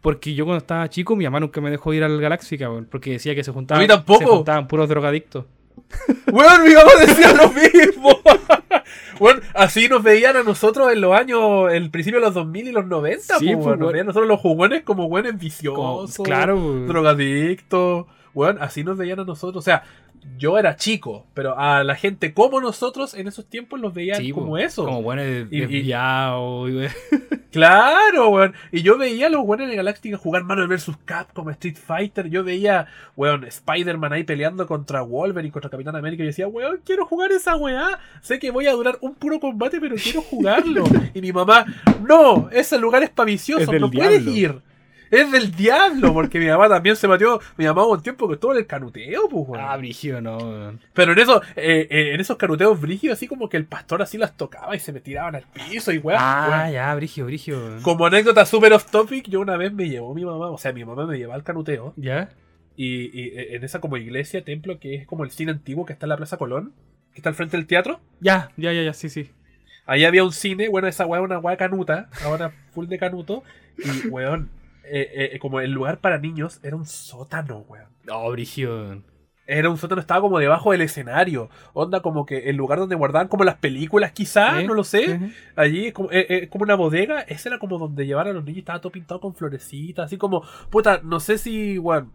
Porque yo cuando estaba chico, mi mamá nunca me dejó ir al Galáxica, weón. Porque decía que se juntaban, se juntaban puros drogadictos. Weón, mi mamá decía lo mismo. Weón, así nos veían a nosotros en los años, el principio de los 2000 y los 90, Sí, pues. Nos veían nosotros los jugones como Como- viciosos. claro, weón. drogadictos. Weón, así nos veían a nosotros. O sea, yo era chico, pero a la gente como nosotros en esos tiempos los veían Sí, como eso. Como buenos y- desviados. y. Claro, weón. Y yo veía a los weones de Galáctica jugar Marvel vs. Capcom, Street Fighter. Yo veía, weón, Spider-Man ahí peleando contra Wolverine, contra Capitán América. Y yo decía, weón, quiero jugar esa weá. Sé que voy a durar un puro combate, pero quiero jugarlo. y mi mamá, no, ese lugar es para viciosos, no puedes ir. Es del diablo, porque mi mamá también se metió. Mi mamá hubo un tiempo que estuvo en el canuteo, pues, weón. Ah, brígido, no, weón. Pero en eso, eh, eh, en esos canuteos brígidos, así como que el pastor así las tocaba y se me tiraban al piso y weón. Ah, weón. ya, brígido, brígido. weón. Como anécdota super off topic, yo una vez me llevó mi mamá, o sea, mi mamá me llevaba al canuteo ¿Ya? y, y en esa como iglesia, templo, que es como el cine antiguo que está en la Plaza Colón, que está al frente del teatro. Ya, ya, ya, ya, sí, sí. Ahí había un cine, bueno, esa weá es una weá canuta, ahora full de canuto, y weón, eh, eh, como el lugar para niños era un sótano, weón. Oh, brígido. weón. Era un sótano, estaba como debajo del escenario. Onda como que el lugar donde guardaban como las películas, quizás, ¿Eh? no lo sé. Allí es como, eh, eh, como una bodega. Ese era como donde llevaron a los niños. Estaba todo pintado con florecitas. Así como, puta, no sé si, bueno,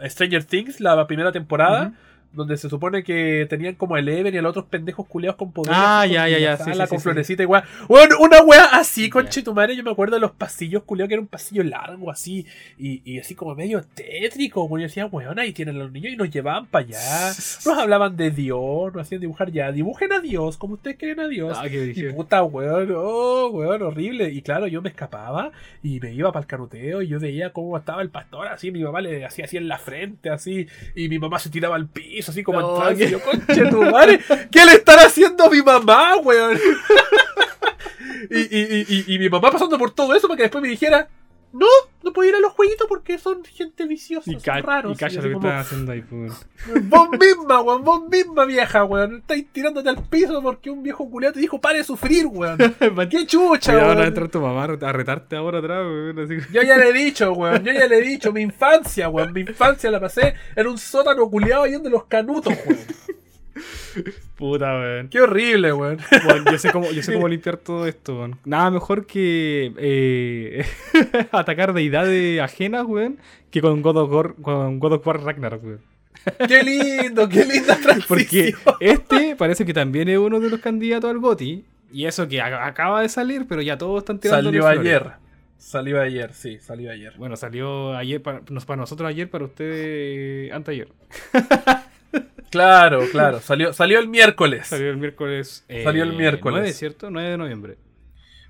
Stranger Things, la primera temporada. Donde se supone que tenían como a Eleven y a los otros pendejos culeados con poderes. Ah, ya, ya, ya, sí, sí, con sí, florecita igual. Bueno, una wea así, conche tu madre. Yo me acuerdo de los pasillos culeados, que era un pasillo largo así. Y, y así como medio tétrico. Bueno, yo decía, weón, ahí tienen a los niños y nos llevaban para allá. Nos hablaban de Dios, nos hacían dibujar ya. Dibujen a Dios, como ustedes creen a Dios. Ah, qué Y puta, weón, oh, weón, horrible. Y claro, yo me escapaba y me iba para el canuteo y yo veía cómo estaba el pastor así. Mi mamá le hacía así en la frente, así. Y mi mamá se tiraba al piso, así como No, en trance. yo, conche tu madre, ¿qué le están haciendo a mi mamá, weón? y, y, y- y mi mamá pasando por todo eso para que después me dijera. No, no puedo ir a los jueguitos porque son gente viciosa, Y, son ca raros. y calla lo que como, están haciendo ahí, pues. Vos misma, weón, vos misma vieja, weón. Estáis tirándote al piso porque un viejo culiado te dijo pare de sufrir, weón. ¡Qué chucha, Cuidado, weón! va a entrar tu mamá a retarte ahora atrás, weón. Así Yo ya le he dicho, weón. Yo ya le he dicho. Mi infancia, weón. Mi infancia la pasé en un sótano culiado ahí donde los canutos, weón. Puta, weón. Qué horrible, weón. Bueno, yo sé cómo, yo sé cómo limpiar todo esto, weón. Nada mejor que eh, atacar deidades ajenas, weón, que con God of War, con God of War Ragnarok, weón. Qué lindo, qué linda Porque transición. este parece que también es uno de los candidatos al GOTY. Y eso que acaba de salir, pero ya todos están tirando Salió ayer. Salió ayer, sí, salió ayer. Bueno, salió ayer para, para nosotros ayer, para ustedes anteayer. Claro, claro. Salió, salió el miércoles. Salió el miércoles. eh, Salió el miércoles. 9, ¿cierto? 9 de noviembre.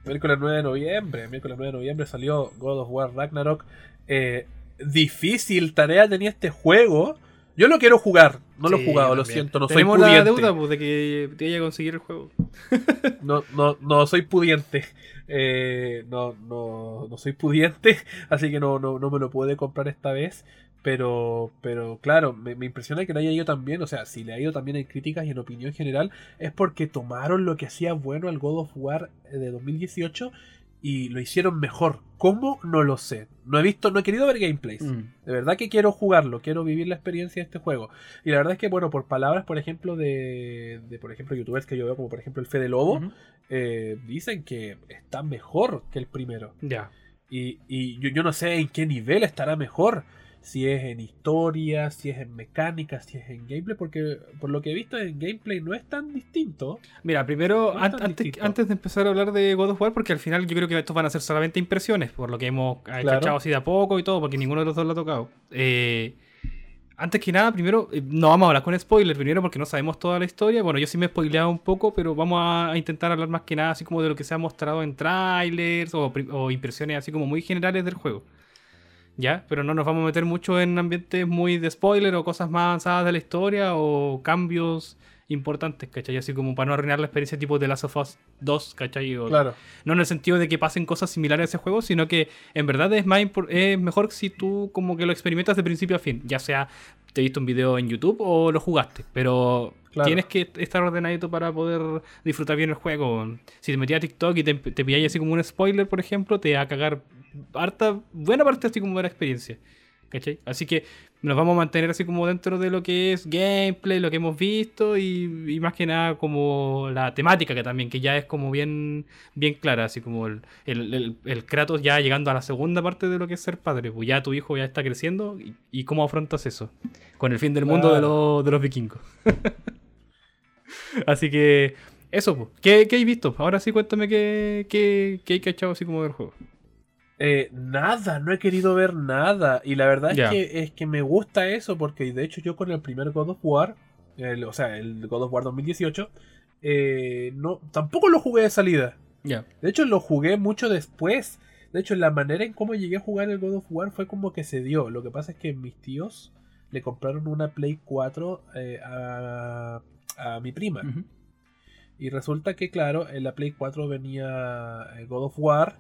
Miércoles 9 de noviembre. Miércoles 9 de noviembre salió God of War Ragnarok. Eh, difícil tarea tenía este juego. Yo lo quiero jugar. No lo he jugado, lo siento. No Tenemos soy la pudiente. deuda pues, de que te vaya a conseguir el juego. No, no, no soy pudiente. Eh, no, no, no soy pudiente. Así que no, no, no me lo pude comprar esta vez. Pero, pero claro, me, me impresiona que le haya ido tan bien. O sea, si le ha ido también en críticas y en opinión general, es porque tomaron lo que hacía bueno al God of War eh, de 2018 y lo hicieron mejor. ¿Cómo? No lo sé. No he visto, no he querido ver gameplays. Mm. De verdad que quiero jugarlo, quiero vivir la experiencia de este juego. Y la verdad es que, bueno, por palabras, por ejemplo, de, de por ejemplo, youtubers que yo veo, como por ejemplo el Fede Lobo, eh, dicen que está mejor que el primero. Ya. Y, y yo, yo no sé en qué nivel estará mejor. Si es en historia, si es en mecánica, si es en gameplay, porque por lo que he visto en gameplay no es tan distinto. Mira, primero, No an- antes, distinto. antes de empezar a hablar de God of War, porque al final yo creo que estos van a ser solamente impresiones, por lo que hemos eh, Claro. cachado así de a poco y todo, porque ninguno de los dos lo ha tocado. Eh, antes que nada, primero, eh, no vamos a hablar con spoiler, primero porque no sabemos toda la historia. Bueno, yo sí me he spoileado un poco, pero vamos a, intentar hablar más que nada así como de lo que se ha mostrado en trailers o impresiones así como muy generales del juego. ¿Ya? Pero no nos vamos a meter mucho en ambientes muy de spoiler o cosas más avanzadas de la historia o cambios importantes, ¿cachai? Así como para no arruinar la experiencia tipo de Last of Us 2, ¿cachai? O- Claro. No en el sentido de que pasen cosas similares a ese juego, sino que en verdad es, más es mejor si tú como que lo experimentas de principio a fin, ya sea te viste un video en YouTube o lo jugaste, pero Claro. tienes que estar ordenadito para poder disfrutar bien el juego. Si te metías a TikTok y te, te pilláis así como un spoiler, por ejemplo, te va a cagar harta, buena parte así como de la experiencia. ¿Cachai? Así que nos vamos a mantener así como dentro de lo que es gameplay, lo que hemos visto y, y más que nada como la temática que también, que ya es como bien, bien clara, así como el, el, el- el Kratos ya llegando a la segunda parte de lo que es ser padre, pues ya tu hijo ya está creciendo y, y cómo afrontas eso con el fin del mundo de, Claro. los- de los vikingos. así que eso, pues. ¿Qué, qué hay visto? Ahora sí cuéntame qué, qué, qué hay cachado así como del juego. Eh, nada, no he querido ver nada. Y la verdad es, que, es que me gusta eso, porque de hecho yo con el primer God of War, el- o sea, el God of War 2018, eh, no, tampoco lo jugué de salida. Ya. De hecho, lo jugué mucho después. De hecho, la manera en cómo llegué a jugar el God of War fue como que se dio. Lo que pasa es que mis tíos le compraron una Play 4 eh, a, a mi prima. Y resulta que, claro, en la Play 4 venía eh, God of War.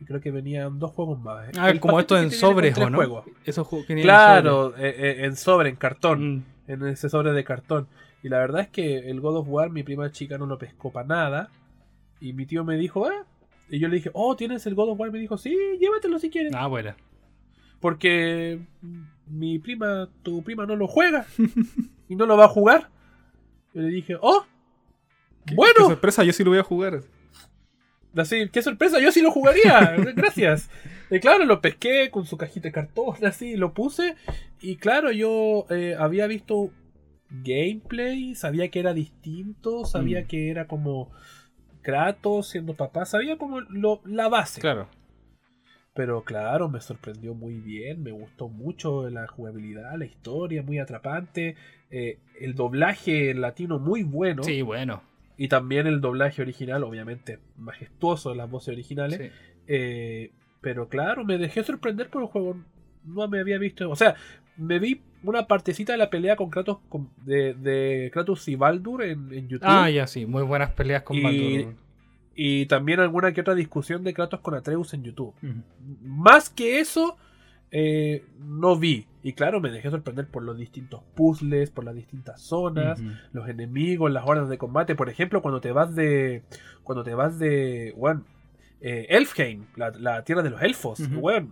Y creo que venían dos juegos más. Ah, El como esto paquete en sobres, ¿o no? juegos. Esos juegos que vienen en Claro, eh, eh, en sobre, en sobre. cartón. Mm. En ese sobre de cartón. Y la verdad es que el God of War, mi prima chica no lo pescó para nada. Y mi tío me dijo, ah. Y yo le dije, oh, ¿tienes el God of War? Me dijo, sí, llévatelo si quieres. Ah, bueno. Porque mi prima, tu prima no lo juega. y no lo va a jugar. Yo le dije, oh, Qué bueno. sorpresa, yo sí lo voy a jugar. Así, qué sorpresa, yo sí lo jugaría. Gracias. Claro, lo pesqué con su cajita de cartón, así, lo puse. Y claro, yo eh, había visto gameplay, sabía que era distinto, sabía Mm. que era como Kratos siendo papá, sabía como lo, la base. Claro. Pero claro, me sorprendió muy bien, me gustó mucho la jugabilidad, la historia, muy atrapante. eh, el doblaje en latino muy bueno. Sí, bueno. Y también el doblaje original, obviamente majestuoso, las voces originales. Sí. Eh, pero claro, me dejé sorprender por el juego. No me había visto. O sea, me vi una partecita de la pelea con Kratos con- de, de Kratos y Baldur en, en YouTube. Ah, ya sí, muy buenas peleas con Y- Baldur. Y también alguna que otra discusión de Kratos con Atreus en YouTube. Más que eso, eh, no vi. Y claro, me dejé sorprender por los distintos puzzles, por las distintas zonas, los enemigos, las órdenes de combate. Por ejemplo, cuando te vas de. Cuando te vas de. Bueno, eh, Elfheim, la, la tierra de los elfos. Bueno,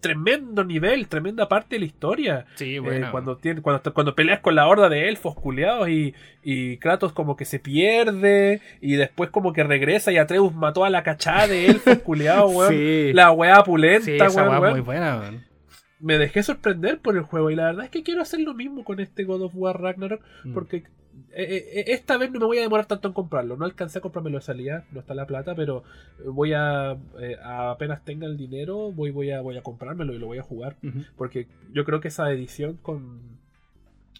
tremendo nivel, tremenda parte de la historia. Sí, Eh, bueno. cuando, tiene, cuando, cuando peleas con la horda de elfos culeados y, y Kratos como que se pierde y después como que regresa y Atreus mató a la cachada de elfos culeados, weón. Sí. La weá pulenta, Sí, esa weón, weá es weón. muy buena, weón. Me dejé sorprender por el juego y la verdad es que quiero hacer lo mismo con este God of War Ragnarok Mm. porque eh, eh, esta vez no me voy a demorar tanto en comprarlo. No alcancé a comprármelo de salida, no está la plata, pero voy a, eh, apenas tenga el dinero, voy, voy, a, voy a comprármelo y lo voy a jugar. Porque yo creo que esa edición con,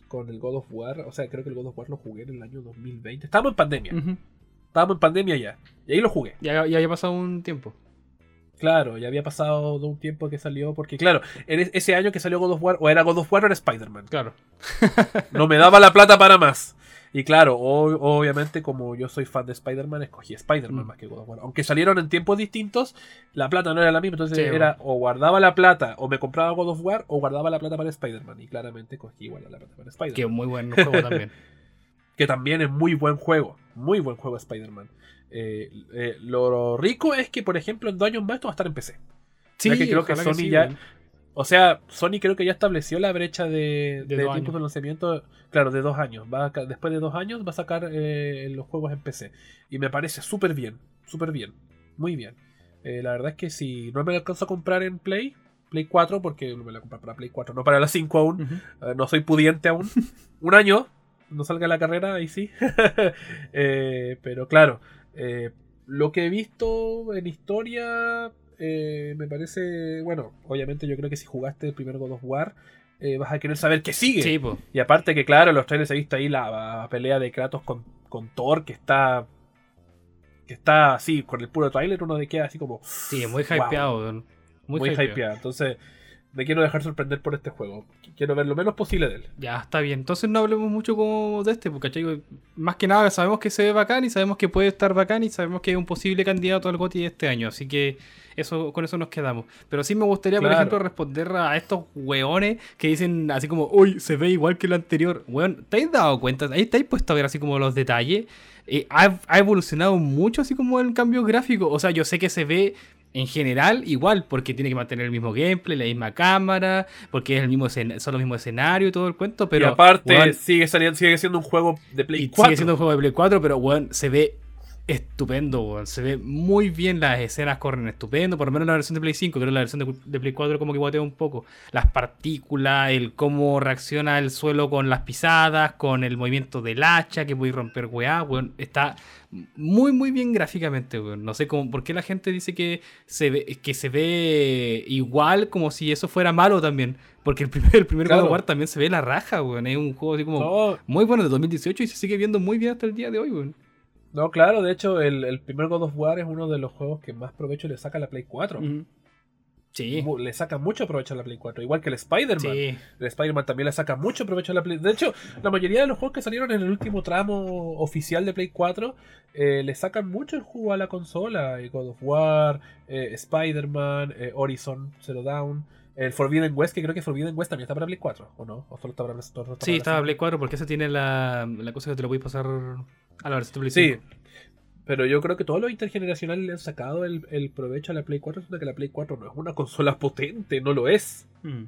con el God of War, o sea, creo que el God of War lo jugué en el año 2020. Estábamos en pandemia, estábamos en pandemia ya. Y ahí lo jugué. Ya, ya había pasado un tiempo. Claro, ya había pasado de un tiempo que salió, porque claro, en e- ese año que salió God of War, o era God of War o era Spider-Man. Claro. No me daba la plata para más. Y claro, o- obviamente como yo soy fan de Spider-Man, escogí Spider-Man Mm. más que God of War. Aunque salieron en tiempos distintos, la plata no era la misma. Entonces Sí, era o guardaba la plata o me compraba God of War o guardaba la plata para Spider-Man. Y claramente cogí igual la plata para Spider-Man. Que muy buen juego también. Que también es muy buen juego. Muy buen juego Spider-Man. Eh, eh, lo rico es que, por ejemplo, en dos años más esto va a estar en PC. Sí, que creo que Sony sí, ya-. O sea, Sony creo que ya estableció la brecha de, De años. de lanzamiento, claro, de dos años. Va a ca- después de dos años va a sacar eh, los juegos en PC. Y me parece súper bien, súper bien, muy bien. Eh, la verdad es que si no me alcanzo a comprar en Play, Play 4, porque no me la comprar para Play 4, no para la 5 aún, eh, no soy pudiente aún. Un año, no salga la carrera, ahí sí. Pero claro, eh, lo que he visto en historia eh, me parece, bueno, obviamente yo creo que si jugaste el primer God of War, eh, vas a querer saber qué sigue. Sí. Y aparte que claro, en los trailers he visto ahí la, la pelea de Kratos con, con Thor, que está... Que está así, con el puro trailer uno de queda así como... Sí, muy Wow. hypeado. Muy, Muy, hypeado. hypeado. Entonces, me quiero dejar sorprender por este juego. Quiero ver lo menos posible de él. Ya, está bien. Entonces no hablemos mucho como de este, porque ¿cachai? más que nada sabemos que se ve bacán y sabemos que puede estar bacán y sabemos que es un posible candidato al GOTY este año. Así que eso con eso nos quedamos. Pero sí me gustaría, por ejemplo, responder a estos weones que dicen así como, uy, se ve igual que el anterior. Weón, ¿te has dado cuenta? Ahí has puesto a ver así como los detalles. Eh, ha, ha evolucionado mucho así como el cambio gráfico. O sea, yo sé que se ve en general igual, porque tiene que mantener el mismo gameplay, la misma cámara, porque es el mismo son los mismos escenarios y todo el cuento, pero y aparte, weón, sigue, saliendo, sigue siendo un juego de Play y 4. sigue siendo un juego de Play 4, pero weón, se ve estupendo, weón. Se ve muy bien, las escenas corren estupendo, por lo menos la versión de Play 5, creo que la versión de, de Play 4 como que guatea un poco. Las partículas, el cómo reacciona el suelo con las pisadas, con el movimiento del hacha, que puede romper weá, weón. Está muy muy bien gráficamente, weón. No sé cómo, por qué la gente dice que se ve, que se ve igual como si eso fuera malo también. Porque el primer, el primer God of Claro. War también se ve la raja, weón. Es un juego así como No, muy bueno de 2018 y se sigue viendo muy bien hasta el día de hoy, weón. No, claro, de hecho, el, el primer God of War es uno de los juegos que más provecho le saca a la Play 4. Ujú. Sí. Le saca mucho provecho a la Play 4, igual que el Spider-Man. Sí. El Spider-Man también le saca mucho provecho a la Play. De hecho, la mayoría de los juegos que salieron en el último tramo oficial de Play 4 eh, le sacan mucho el jugo a la consola. Eh, God of War, eh, Spider-Man, eh, Horizon Zero Dawn, el Forbidden West, que creo que Forbidden West también está para Play 4, ¿o no? ¿O solo está para, solo está Sí, para estaba la Play 4 porque ese tiene la, la cosa que te lo puedes pasar a la versión de Play Sí, 5. pero yo creo que todos los intergeneracionales le han sacado el, el provecho a la Play 4, siendo que la Play 4 no es una consola potente, no lo es. Mm.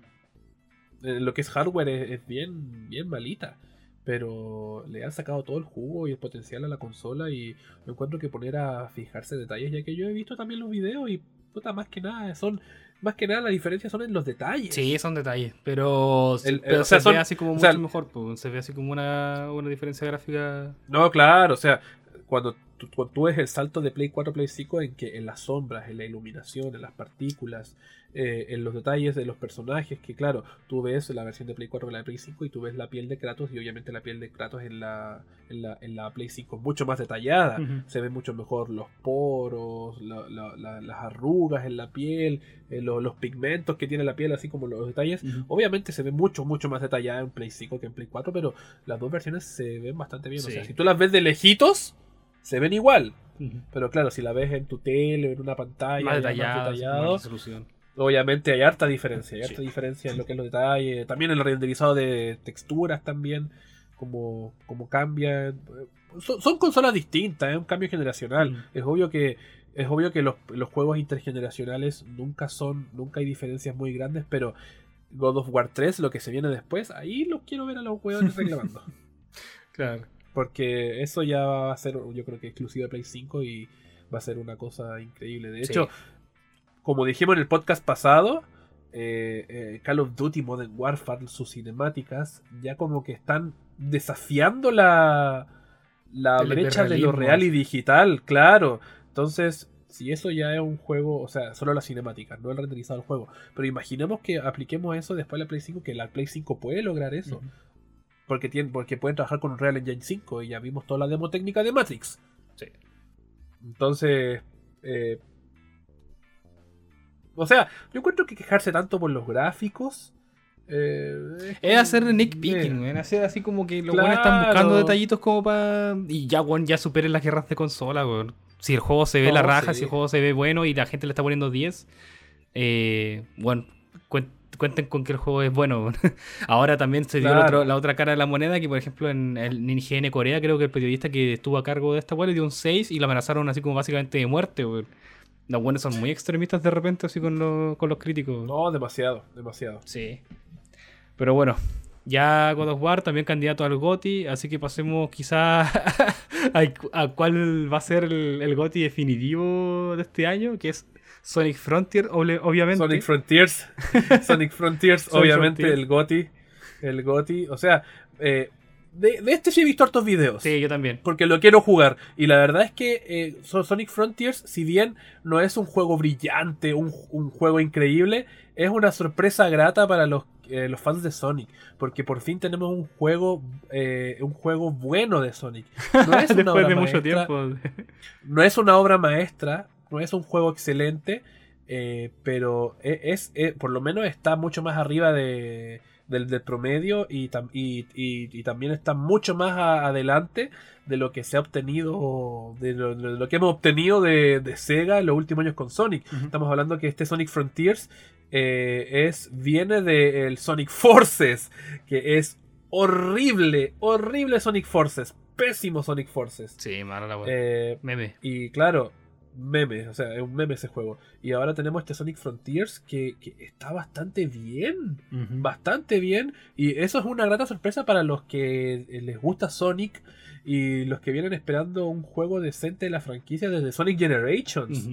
Eh, lo que es hardware es, es bien, bien malita. Pero le han sacado todo el jugo y el potencial a la consola. Y me encuentro que poner a fijarse detalles, ya que yo he visto también los videos y puta, más que nada, son. Más que nada la diferencia son en los detalles. Sí, son detalles, pero, El- pero o sea, se son- ve así como o mucho sea, mejor, pues, se ve así como una, una diferencia gráfica. No, claro, o sea, cuando tú, cuando tú ves el salto de Play 4 a Play 5 en que en las sombras, en la iluminación, en las partículas, eh, en los detalles de los personajes, que claro, tú ves la versión de Play 4 con la de Play 5 y tú ves la piel de Kratos y obviamente la piel de Kratos en la, en la, en la Play 5 mucho más detallada. Se ven mucho mejor los poros, la- la- la- las arrugas en la piel, eh, lo- los pigmentos que tiene la piel, así como los detalles. Obviamente se ve mucho, mucho más detallada en Play 5 que en Play 4, pero las dos versiones se ven bastante bien. O sea, si tú las ves de lejitos, se ven igual. Pero claro, si la ves en tu tele o en una pantalla Más detallado, detallado, más resolución. Obviamente hay harta diferencia. Hay Sí. harta diferencia en lo que es los detalles. También en el renderizado de texturas también, como, como cambian. Son, son consolas distintas, es un cambio generacional. Mm. Es obvio que es obvio que los, los juegos intergeneracionales nunca son, nunca hay diferencias muy grandes, pero God of War 3, lo que se viene después, ahí los quiero ver a los juegos reclamando. Claro. Porque eso ya va a ser, yo creo que exclusivo de Play 5 y va a ser una cosa increíble. De Sí. Como dijimos en el podcast pasado, eh, eh, Call of Duty Modern Warfare, sus cinemáticas, ya como que están desafiando la, la El brecha de lo real y digital, claro. Entonces, si eso ya es un juego, o sea, solo las cinemáticas, no el renderizado del juego. Pero imaginemos que apliquemos eso después a la Play 5, que la Play 5 puede lograr eso. Porque, tienen, porque pueden trabajar con Unreal Engine 5 y ya vimos toda la demo técnica de Matrix. Sí. Entonces, eh, o sea, yo encuentro que quejarse tanto por los gráficos eh, Es hacer Nick eh, Picking, weón. Hacer así como que los buenos están Claro. buscando detallitos como para. Y ya, weón, ya superen las guerras de consola, weón. Si el juego se ve No, la raja, sí. si el juego se ve bueno y la gente le está poniendo 10, eh, bueno, cuen- cuenten con que el juego es bueno. weón. Ahora también se dio Claro. otro- la otra cara de la moneda, que por ejemplo en el IGN Corea, creo que el periodista que estuvo a cargo de esta weá le dio un 6 y lo amenazaron así como básicamente de muerte, weón. Los buenos son muy extremistas de repente así con, los- con los críticos. No, demasiado, demasiado. Sí. Pero bueno, ya God of War también candidato al GOTY, así que pasemos quizá a, a cuál va a ser el, el GOTY definitivo de este año, que es Sonic Frontier, obviamente. Sonic Frontiers. Sonic Frontiers, obviamente el GOTI. El GOTI. O sea, eh, de, de este sí he visto hartos videos. Sí, yo también. Porque lo quiero jugar. Y la verdad es que eh, So- Sonic Frontiers, si bien no es un juego brillante, un, un juego increíble, es una sorpresa grata para los, eh, los fans de Sonic. Porque por fin tenemos un juego, eh, un juego bueno de Sonic. No es una Después de mucho maestra, tiempo. no es una obra maestra, no es un juego excelente, pero e- es, eh, por lo menos está mucho más arriba de, del, del promedio y, tam- y- y- y también está mucho más a- adelante de lo que se ha obtenido, de lo, de lo que hemos obtenido de, de Sega en los últimos años con Sonic. Estamos hablando que este Sonic Frontiers eh, es, viene del Sonic Forces, que es horrible, horrible Sonic Forces, pésimo Sonic Forces. Sí, mala la. Eh, Meme. y claro, meme, o sea, es un meme ese juego. Y ahora tenemos este Sonic Frontiers que, que está bastante bien, bastante bien. Y eso es una grata sorpresa para los que eh, les gusta Sonic y los que vienen esperando un juego decente de la franquicia desde Sonic Generations.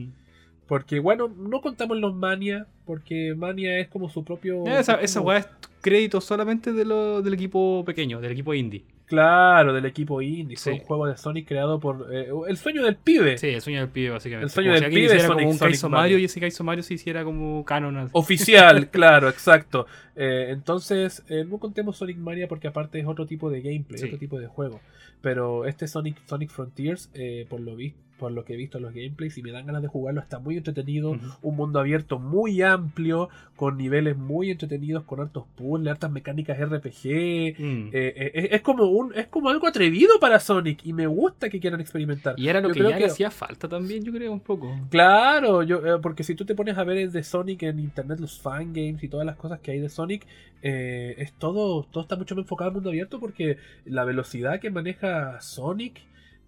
Porque bueno, no contamos los Mania, porque Mania es como su propio... Esa, es esa weá es crédito solamente de lo- del equipo pequeño, del equipo indie. Claro, del equipo indie. Fue Sí. un juego de Sonic creado por... eh, el sueño del pibe. Sí, el sueño del pibe, básicamente. El sueño Como del si pibe hiciera Sonic- como un Sonic Mario. Mario y ese Kaizo Mario se hiciera como canon. así. Oficial, claro, exacto. Eh, entonces, eh, no contemos Sonic Mania porque aparte es otro tipo de gameplay, Sí. otro tipo de juego. Pero este Sonic, Sonic Frontiers, eh, por, lo vi- por lo que he visto en los gameplays, y me dan ganas de jugarlo, está muy entretenido. Un mundo abierto muy amplio, con niveles muy entretenidos, con hartos puzzles, hartas mecánicas RPG. Mm. Eh, eh, es, como un, es como algo atrevido para Sonic y me gusta que quieran experimentar. Y era lo Yo que creo ya le hacía falta también, yo creo, un poco. Claro, yo, eh, porque si tú te pones a ver de Sonic en internet, los fangames y todas las cosas que hay de Sonic, es todo, todo está mucho más enfocado al mundo abierto porque la velocidad que maneja Sonic,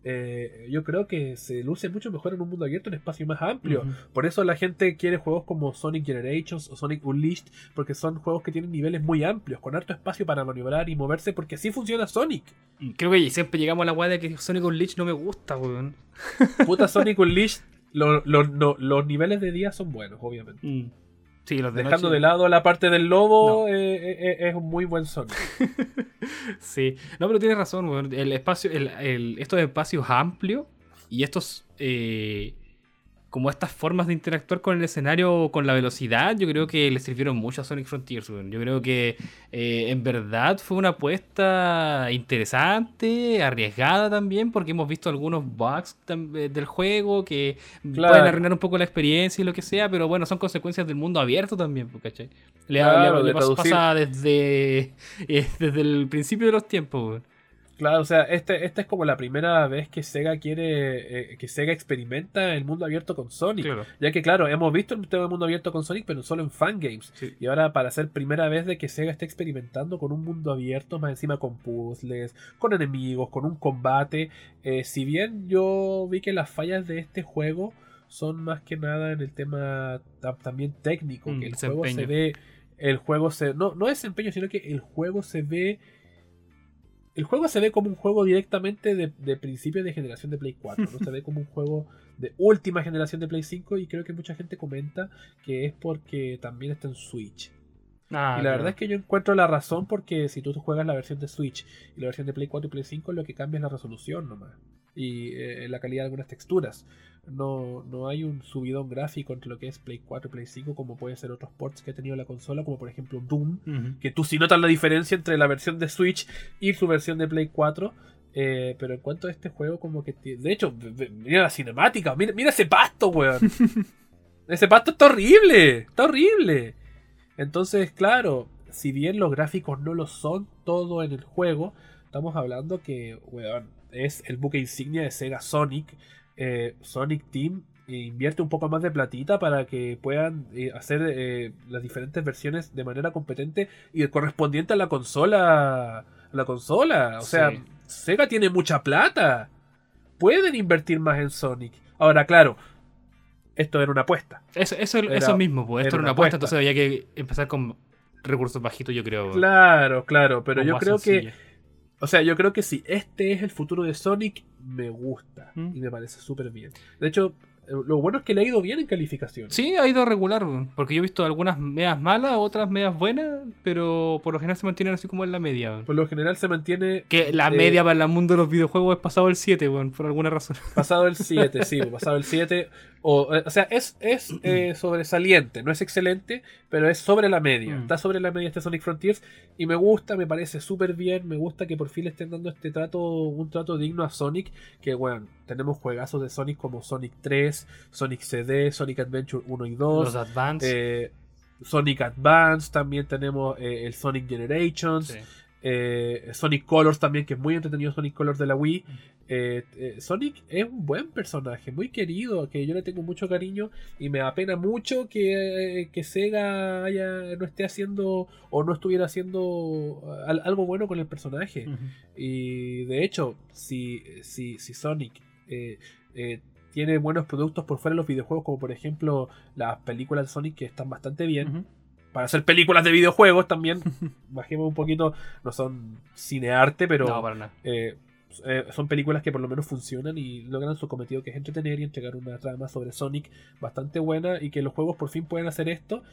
eh, yo creo que se luce mucho mejor en un mundo abierto, en espacio más amplio. Por eso la gente quiere juegos como Sonic Generations o Sonic Unleashed, porque son juegos que tienen niveles muy amplios, con harto espacio para maniobrar y moverse, porque así funciona Sonic. Y Creo que siempre llegamos a la weá de que Sonic Unleashed no me gusta, weón. Puta Sonic Unleashed, lo- lo- no- los niveles de día son buenos, obviamente. Mm. Sí, los de Dejando noche- de lado la parte del lobo, No. eh, eh, eh, es un muy buen Sonic. Sí, no, pero tienes razón. El espacio, el, el- estos espacios amplios y estos, eh, como estas formas de interactuar con el escenario, con la velocidad, yo creo que le sirvieron mucho a Sonic Frontiers. Yo creo que eh, en verdad fue una apuesta interesante, arriesgada también, porque hemos visto algunos bugs eh, del juego que Claro. pueden arruinar un poco la experiencia y lo que sea, pero bueno, son consecuencias del mundo abierto también, pues, ¿cachai? Le, Claro, le- de pasa desde, eh, desde el principio de los tiempos, weón. Claro, o sea, este, esta es como la primera vez que Sega quiere, eh, que Sega experimenta el mundo abierto con Sonic. Claro. Ya que claro, hemos visto el tema del mundo abierto con Sonic, pero solo en fangames. Sí. Y ahora para ser primera vez de que Sega esté experimentando con un mundo abierto, más encima con puzzles, con enemigos, con un combate. eh, si bien yo vi que las fallas de este juego son más que nada en el tema también técnico, Mm, que el desempeño. juego se ve, el juego se, no, no desempeño, sino que el juego se ve, el juego se ve como un juego directamente de, de principio de generación de Play 4, no se ve como un juego de última generación de Play 5 y creo que mucha gente comenta que es porque también está en Switch. Ah, y la verdad es que yo encuentro la razón porque si tú juegas la versión de Switch y la versión de Play 4 y Play 5, lo que cambia es la resolución nomás. Y eh, la calidad de algunas texturas. No, no hay un subidón gráfico entre lo que es Play 4 y Play 5 como puede ser otros ports que ha tenido la consola, como por ejemplo Doom. Que tú sí notas la diferencia entre la versión de Switch y su versión de Play 4. eh, pero en cuanto a este juego, como que... De hecho, mira la cinemática. Mira, mira ese pasto, weón. ese pasto está horrible. Está horrible. Entonces, claro, si bien los gráficos no lo son todo en el juego, estamos hablando que, weón, es el buque insignia de Sega Sonic. Eh, Sonic Team invierte un poco más de platita para que puedan eh, hacer eh, las diferentes versiones de manera competente y correspondiente a la consola. A la consola. O sea. Sega tiene mucha plata. Pueden invertir más en Sonic. Ahora, claro, esto era una apuesta. Eso, eso, Era- eso mismo, pues esto era una apuesta, apuesta. entonces había que empezar con recursos bajitos, yo creo. Claro, claro, pero yo creo que. O sea, yo creo que si este es el futuro de Sonic, me gusta. Mm. Y me parece súper bien. De hecho, lo bueno es que le ha ido bien en calificación. Sí, ha ido regular, porque yo he visto algunas medias malas, otras medias buenas, pero por lo general se mantienen así como en la media. Por lo general se mantiene Que la Eh, media para el mundo de los videojuegos es pasado el 7, weón, por alguna razón. pasado el 7, sí, pasado el 7. O, eh, o sea, es, es eh, sobresaliente, no es excelente, pero es sobre la media. Mm. Está sobre la media este Sonic Frontiers y me gusta, me parece súper bien. Me gusta que por fin le estén dando este trato, un trato digno a Sonic. Que bueno, tenemos juegazos de Sonic como Sonic 3, Sonic CD, Sonic Adventure 1 y 2. Los Advance. Eh, Sonic Advance, también tenemos eh, el Sonic Generations, sí. eh, Sonic Colors también, que es muy entretenido Sonic Colors de la Wii. Eh, eh, Sonic es un buen personaje, muy querido, que yo le tengo mucho cariño y me apena mucho que, que Sega haya, no esté haciendo o no estuviera haciendo al- algo bueno con el personaje. Y de hecho, si, si, si Sonic tiene buenos productos por fuera de los videojuegos, como por ejemplo las películas de Sonic que están bastante bien, para hacer películas de videojuegos también, bajemos un poquito, no son cinearte, pero No, para nada. eh, eh, son películas que por lo menos funcionan y logran su cometido que es entretener y entregar una trama sobre Sonic bastante buena y que los juegos por fin pueden hacer esto.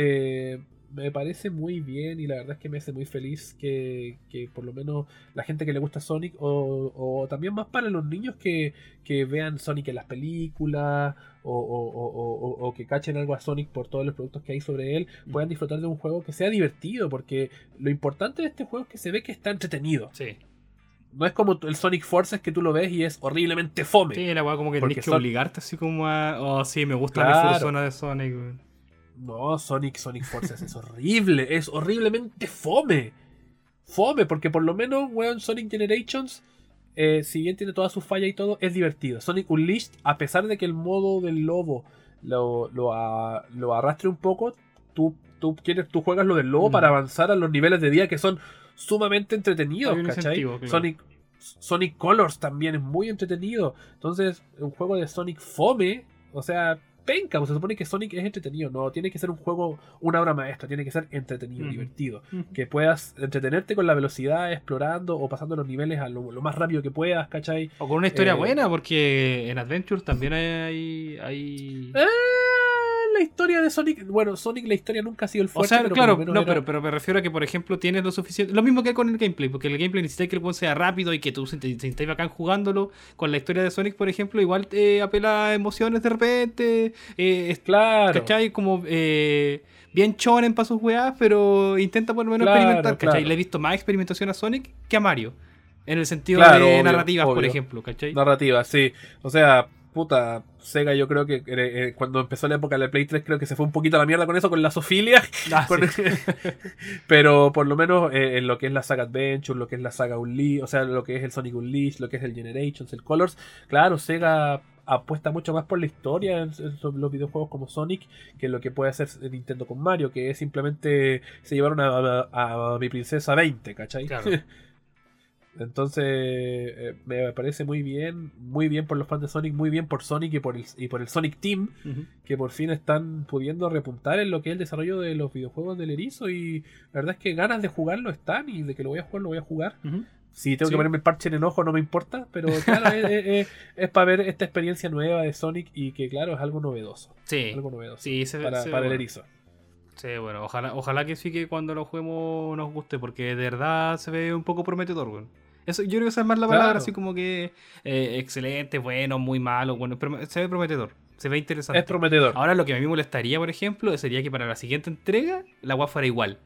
Eh, me parece muy bien y la verdad es que me hace muy feliz que, que por lo menos la gente que le gusta Sonic o, o también más para los niños que, que vean Sonic en las películas o, o- o- que cachen algo a Sonic por todos los productos que hay sobre él puedan disfrutar de un juego que sea divertido porque lo importante de este juego es que se ve que está entretenido. Sí. No es como el Sonic Forces que tú lo ves y es horriblemente fome. Sí, la como que tenés que son- obligarte así como a. Oh, sí, me gusta Claro. la zona de Sonic. No, Sonic, Sonic Forces es horrible, es horriblemente fome. Fome, porque por lo menos, weón, Sonic Generations, eh, si bien tiene todas sus fallas y todo, es divertido. Sonic Unleashed, a pesar de que el modo del lobo lo, lo, a- lo arrastre un poco, tú, tú, quieres, tú juegas lo del lobo Mm. para avanzar a los niveles de día que son sumamente entretenidos, ¿cachai? claro. Sonic, Sonic Colors también es muy entretenido. Entonces, un juego de Sonic fome, o sea, penca, pues se supone que Sonic es entretenido, no tiene que ser un juego, una obra maestra, tiene que ser entretenido, divertido. Que puedas entretenerte con la velocidad, explorando o pasando los niveles a lo, lo más rápido que puedas, ¿cachai? O con una historia Eh, buena, porque en Adventure también hay. hay... Eh, la historia de Sonic, bueno, Sonic la historia nunca ha sido el O fuerte, sea, pero por claro, no, era- pero, pero me refiero a que, por ejemplo, tienes lo suficiente. Lo mismo que con el gameplay, porque el gameplay necesita que el juego sea rápido y que tú te sientas bacán jugándolo. Con la historia de Sonic, por ejemplo, igual te apela a emociones de repente. Eh, es- Claro. ¿Cachai? Como eh, bien chonen para sus weas, pero intenta por lo menos Claro, experimentar, ¿cachai? claro. Le he visto más experimentación a Sonic que a Mario. En el sentido Claro, de obvio, narrativas, por ejemplo, ¿cachai? Narrativa, sí. O sea, puta, Sega yo creo que eh, eh, cuando empezó la época de la Play 3 creo que se fue un poquito a la mierda con eso, con la sofilia. Ah, Con- sí. pero por lo menos eh, en lo que es la saga Adventure, lo que es la saga Unleashed, o sea, lo que es el Sonic Unleashed, lo que es el Generations, el Colors, claro, Sega apuesta mucho más por la historia en, los videojuegos como Sonic que lo que puede hacer Nintendo con Mario, que es simplemente se llevaron a, a- a mi princesa 20, ¿cachai? Claro. Entonces, eh, me parece muy bien, muy bien por los fans de Sonic, muy bien por Sonic y por el, y por el Sonic Team, que por fin están pudiendo repuntar en lo que es el desarrollo de los videojuegos del Erizo. Y la verdad es que ganas de jugarlo están y de que lo voy a jugar, lo voy a jugar. Ujú. Si tengo Sí. que ponerme el parche en el ojo, no me importa, pero claro, es, es- es- es para ver esta experiencia nueva de Sonic y que, claro, es algo novedoso. Sí. Algo novedoso Sí, se, para, se para el erizo. Sí, bueno, ojalá, ojalá que sí que cuando lo juguemos nos guste, porque de verdad se ve un poco prometedor, weón. Eso, yo creo que esa es más la Claro. palabra, así como que eh, excelente, bueno, muy malo, bueno, pero se ve prometedor, se ve interesante. Es prometedor. Ahora lo que a mí me molestaría, por ejemplo, sería que para la siguiente entrega la weá fuera igual.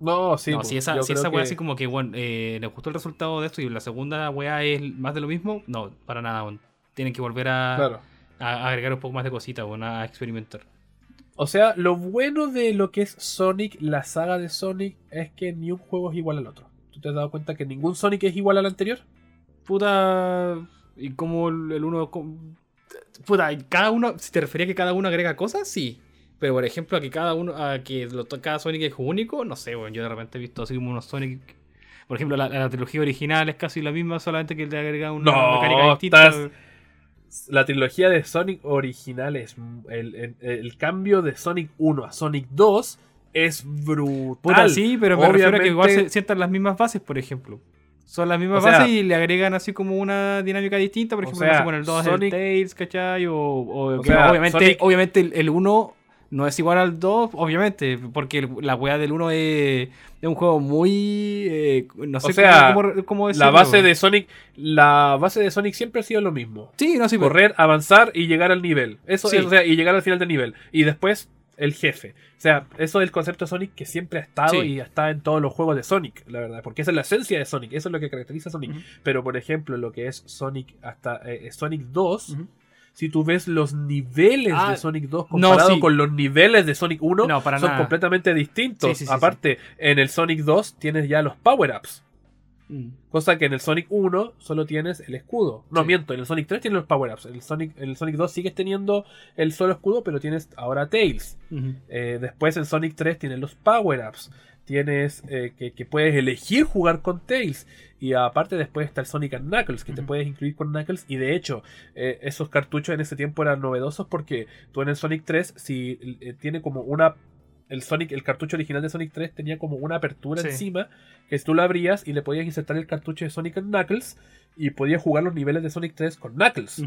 No, sí. no, pues, si esa, si esa weá que- así como que, bueno, eh, les gustó el resultado de esto y la segunda weá es más de lo mismo, no, para nada. Tienen que volver a, Claro. a agregar un poco más de cositas, weón, a experimentar. O sea, lo bueno de lo que es Sonic, la saga de Sonic, es que ni un juego es igual al otro. ¿Tú te has dado cuenta que ningún Sonic es igual al anterior? Puta. Y como el uno. Puta, y cada uno. Si te refería a que cada uno agrega cosas, sí. Pero por ejemplo, a que cada uno. A que lo, cada Sonic es único, no sé, bueno, yo de repente he visto así como unos Sonic. Por ejemplo, la, la trilogía original es casi la misma, solamente que le agrega una No, mecánica distinta. estás- La trilogía de Sonic original es. El, el- el cambio de Sonic 1 a Sonic 2 es brutal. Puta, sí, pero me refiero a que igual se Obviamente- sientan las mismas bases, por ejemplo. Son las mismas O sea- bases y le agregan así como una dinámica distinta. Por O ejemplo, sea, con el 2 es el Sonic- Tails, ¿cachai? O, o O que sea, obviamente, Sonic- obviamente el- el 1 no es igual al 2, obviamente, porque el- la weá del 1 es, es un juego muy. eh, no sé O sea, cómo, cómo- cómo La base de Sonic. La base de Sonic siempre ha sido lo mismo. Sí, no, sí, pero- correr, avanzar y llegar al nivel. Eso Sí. es, o sea, y llegar al final del nivel. Y después el jefe. O sea, eso es el concepto de Sonic que siempre ha estado Sí. y está en todos los juegos de Sonic, la verdad. Porque esa es la esencia de Sonic, eso es lo que caracteriza a Sonic. Pero por ejemplo, lo que es Sonic hasta eh, Sonic 2, Ujú. si tú ves los niveles Ah, de Sonic 2 no, comparado sí. con los niveles de Sonic 1, No, para son nada. completamente distintos. Sí, Aparte, en el Sonic 2 tienes ya los power-ups. Mm. Cosa que en el Sonic 1 solo tienes el escudo. No, Sí. miento, en el Sonic 3 tienes los power-ups. En el Sonic, en el Sonic 2 sigues teniendo el solo escudo, pero tienes ahora Tails. Eh, después en Sonic 3 tienes los power-ups. Tienes eh, que, que puedes elegir jugar con Tails. Y aparte después está el Sonic and Knuckles, que te puedes incluir con Knuckles. Y de hecho, eh, esos cartuchos en ese tiempo eran novedosos porque tú en el Sonic 3, si tiene como una... El Sonic, el cartucho original de Sonic 3 tenía como una apertura Sí. encima que tú lo abrías y le podías insertar el cartucho de Sonic Knuckles y podías jugar los niveles de Sonic 3 con Knuckles.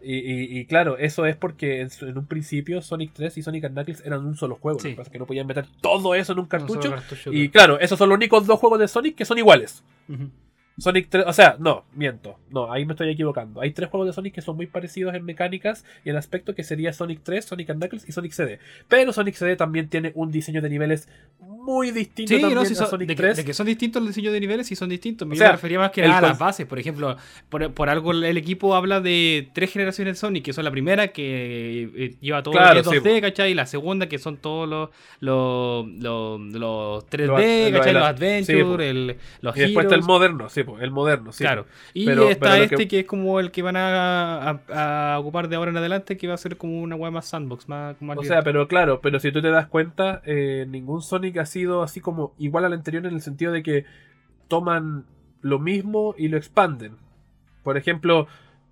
Y, y- y claro, eso es porque en, un principio Sonic 3 y Sonic Knuckles eran un solo juego. Sí. Lo que pasa es que no podían meter todo eso en un cartucho. y claro, esos son los únicos dos juegos de Sonic que son iguales. Sonic 3, o sea, no, miento. No, ahí me estoy equivocando. Hay tres juegos de Sonic que son muy parecidos en mecánicas y en aspecto que sería Sonic 3, Sonic and Knuckles y Sonic CD. Pero Sonic CD también tiene un diseño de niveles muy distinto Sí, también no, sí a son- Sonic de, que, 3. de que son distintos los diseños de niveles, sí son distintos. O Yo sea, me refería más que el nada a las bases. Por ejemplo, por, por algo el equipo habla de tres generaciones de Sonic, que son la primera que eh, lleva todo Claro, lo que es sí, 2D, ¿cachai? Y la segunda que son todos los, los, los, los 3D, Lo- ¿cachai? lo- los sí, Adventure, po. el, los y después está el moderno, sí, el moderno, sí. Claro. Y Pero- está pero este que- que... es como el que van a, a- a ocupar de ahora en adelante, que va a ser como una web más sandbox, más, más O sea, pero claro, pero si tú te das cuenta, eh, ningún Sonic ha sido así como igual al anterior en el sentido de que toman lo mismo y lo expanden. Por ejemplo,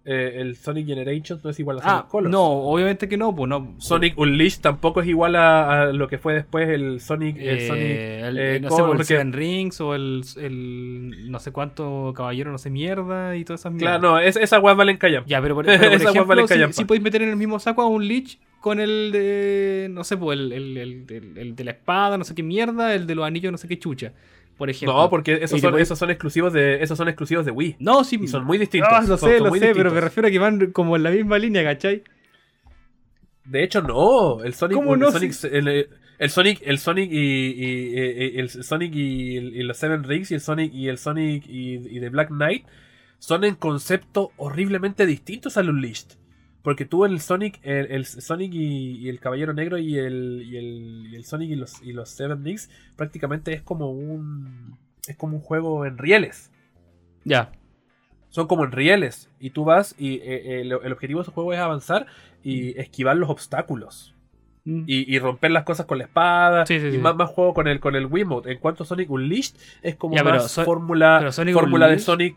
eh, el Sonic Generations no es igual a Sonic Ah, Colors. no, obviamente que no, pues no. Sonic Unleashed tampoco es igual a, a lo que fue después el Sonic. El Eh, Sonic el- eh, no sé, por el Seven Rings o el, el no sé cuánto caballero, no sé mierda y todas esas Claro, mierdas. no, es, esas weas valen callar. Ya, pero por, pero por Esa weá ejemplo, vale si, callampa. si podéis meter en el mismo saco a un Lich con el de, no sé, pues el- el de la espada, no sé qué mierda, el de los anillos, no sé qué chucha, por ejemplo. No, porque esos son, podéis- esos son exclusivos de esos son exclusivos de Wii. No, sí. Y son muy distintos. Ah, lo son- sé, son lo sé, pero me refiero a que van como en la misma línea, ¿cachai? De hecho, no. El Sonic, ¿Cómo el no? Sonic, el, el Sonic, el Sonic y, y- y- el Sonic y, y los Seven Rings y el Sonic y el Sonic y, y The Black Knight son en concepto horriblemente distintos al Unleashed. Porque tú en el Sonic, el, el Sonic y, y el Caballero Negro y el, y el, y el Sonic y los, y los Seven Rings prácticamente es como un es como un juego en rieles. Ya. Son como en rieles. Y tú vas y eh, el, el objetivo de ese juego es avanzar y esquivar los obstáculos. Mm. y, y romper las cosas con la espada. Sí, sí, y sí. Más, más juego con el, con el Wiimote. En cuanto a Sonic Unleashed, es como Ya, más so- fórmula fórmula de Sonic.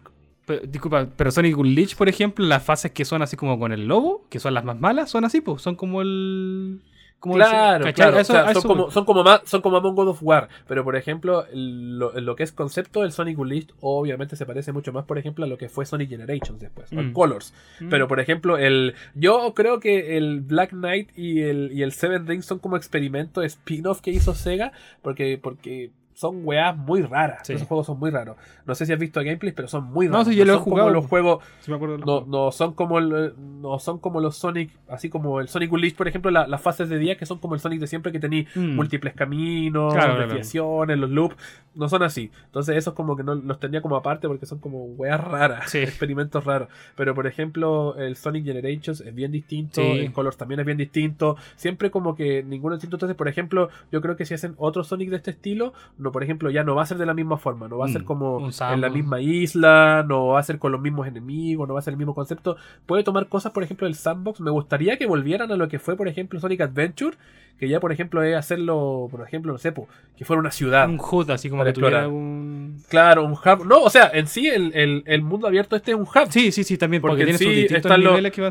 Pero, disculpa, pero Sonic Unleashed, por ejemplo, las fases que son así como con el lobo, que son las más malas, son así, pues, son como el... Como Claro, claro. A eso- o sea, a son, eso como, son, como más, son como Among God of War. Pero por ejemplo, lo, lo que es concepto del Sonic Unleashed, obviamente se parece mucho más, por ejemplo, a lo que fue Sonic Generations después, o el Mm. Colors. Mm. Pero por ejemplo, el yo creo que el Black Knight y el, y el Seven Rings son como experimento spin-off que hizo Sega, porque, porque son weas muy raras. Sí. Esos juegos son muy raros. No sé si has visto gameplays, pero son muy No, raros. yo lo he son como jugado. los juegos Sí me acuerdo de los no, juegos. no son como el- no son como los Sonic, así como el Sonic Unleashed, por ejemplo, la- las fases de día que son como el Sonic de siempre que tenía Mm. múltiples caminos, Claro, claro. desviaciones, los loops, no son así. Entonces esos como que no los tenía como aparte porque son como weas raras, Sí. experimentos raros. Pero por ejemplo, el Sonic Generations es bien distinto, el Colors también es bien distinto, siempre como que ninguno es distinto. Entonces, por ejemplo, yo creo que si hacen otro Sonic de este estilo, no, por ejemplo, ya no va a ser de la misma forma, no va a ser Mm, como en la misma isla, no va a ser con los mismos enemigos, no va a ser el mismo concepto. Puede tomar cosas, por ejemplo, del sandbox. Me gustaría que volvieran a lo que fue, por ejemplo, Sonic Adventure, que ya, por ejemplo, es hacerlo, por ejemplo, no sé, po, que fuera una ciudad. Un HUD, así como que tuviera un... Claro, un hub. No, o sea, en sí el, el- el mundo abierto este es un hub. Sí, sí, sí, también, porque, Porque tiene sí, sus distintos los- niveles que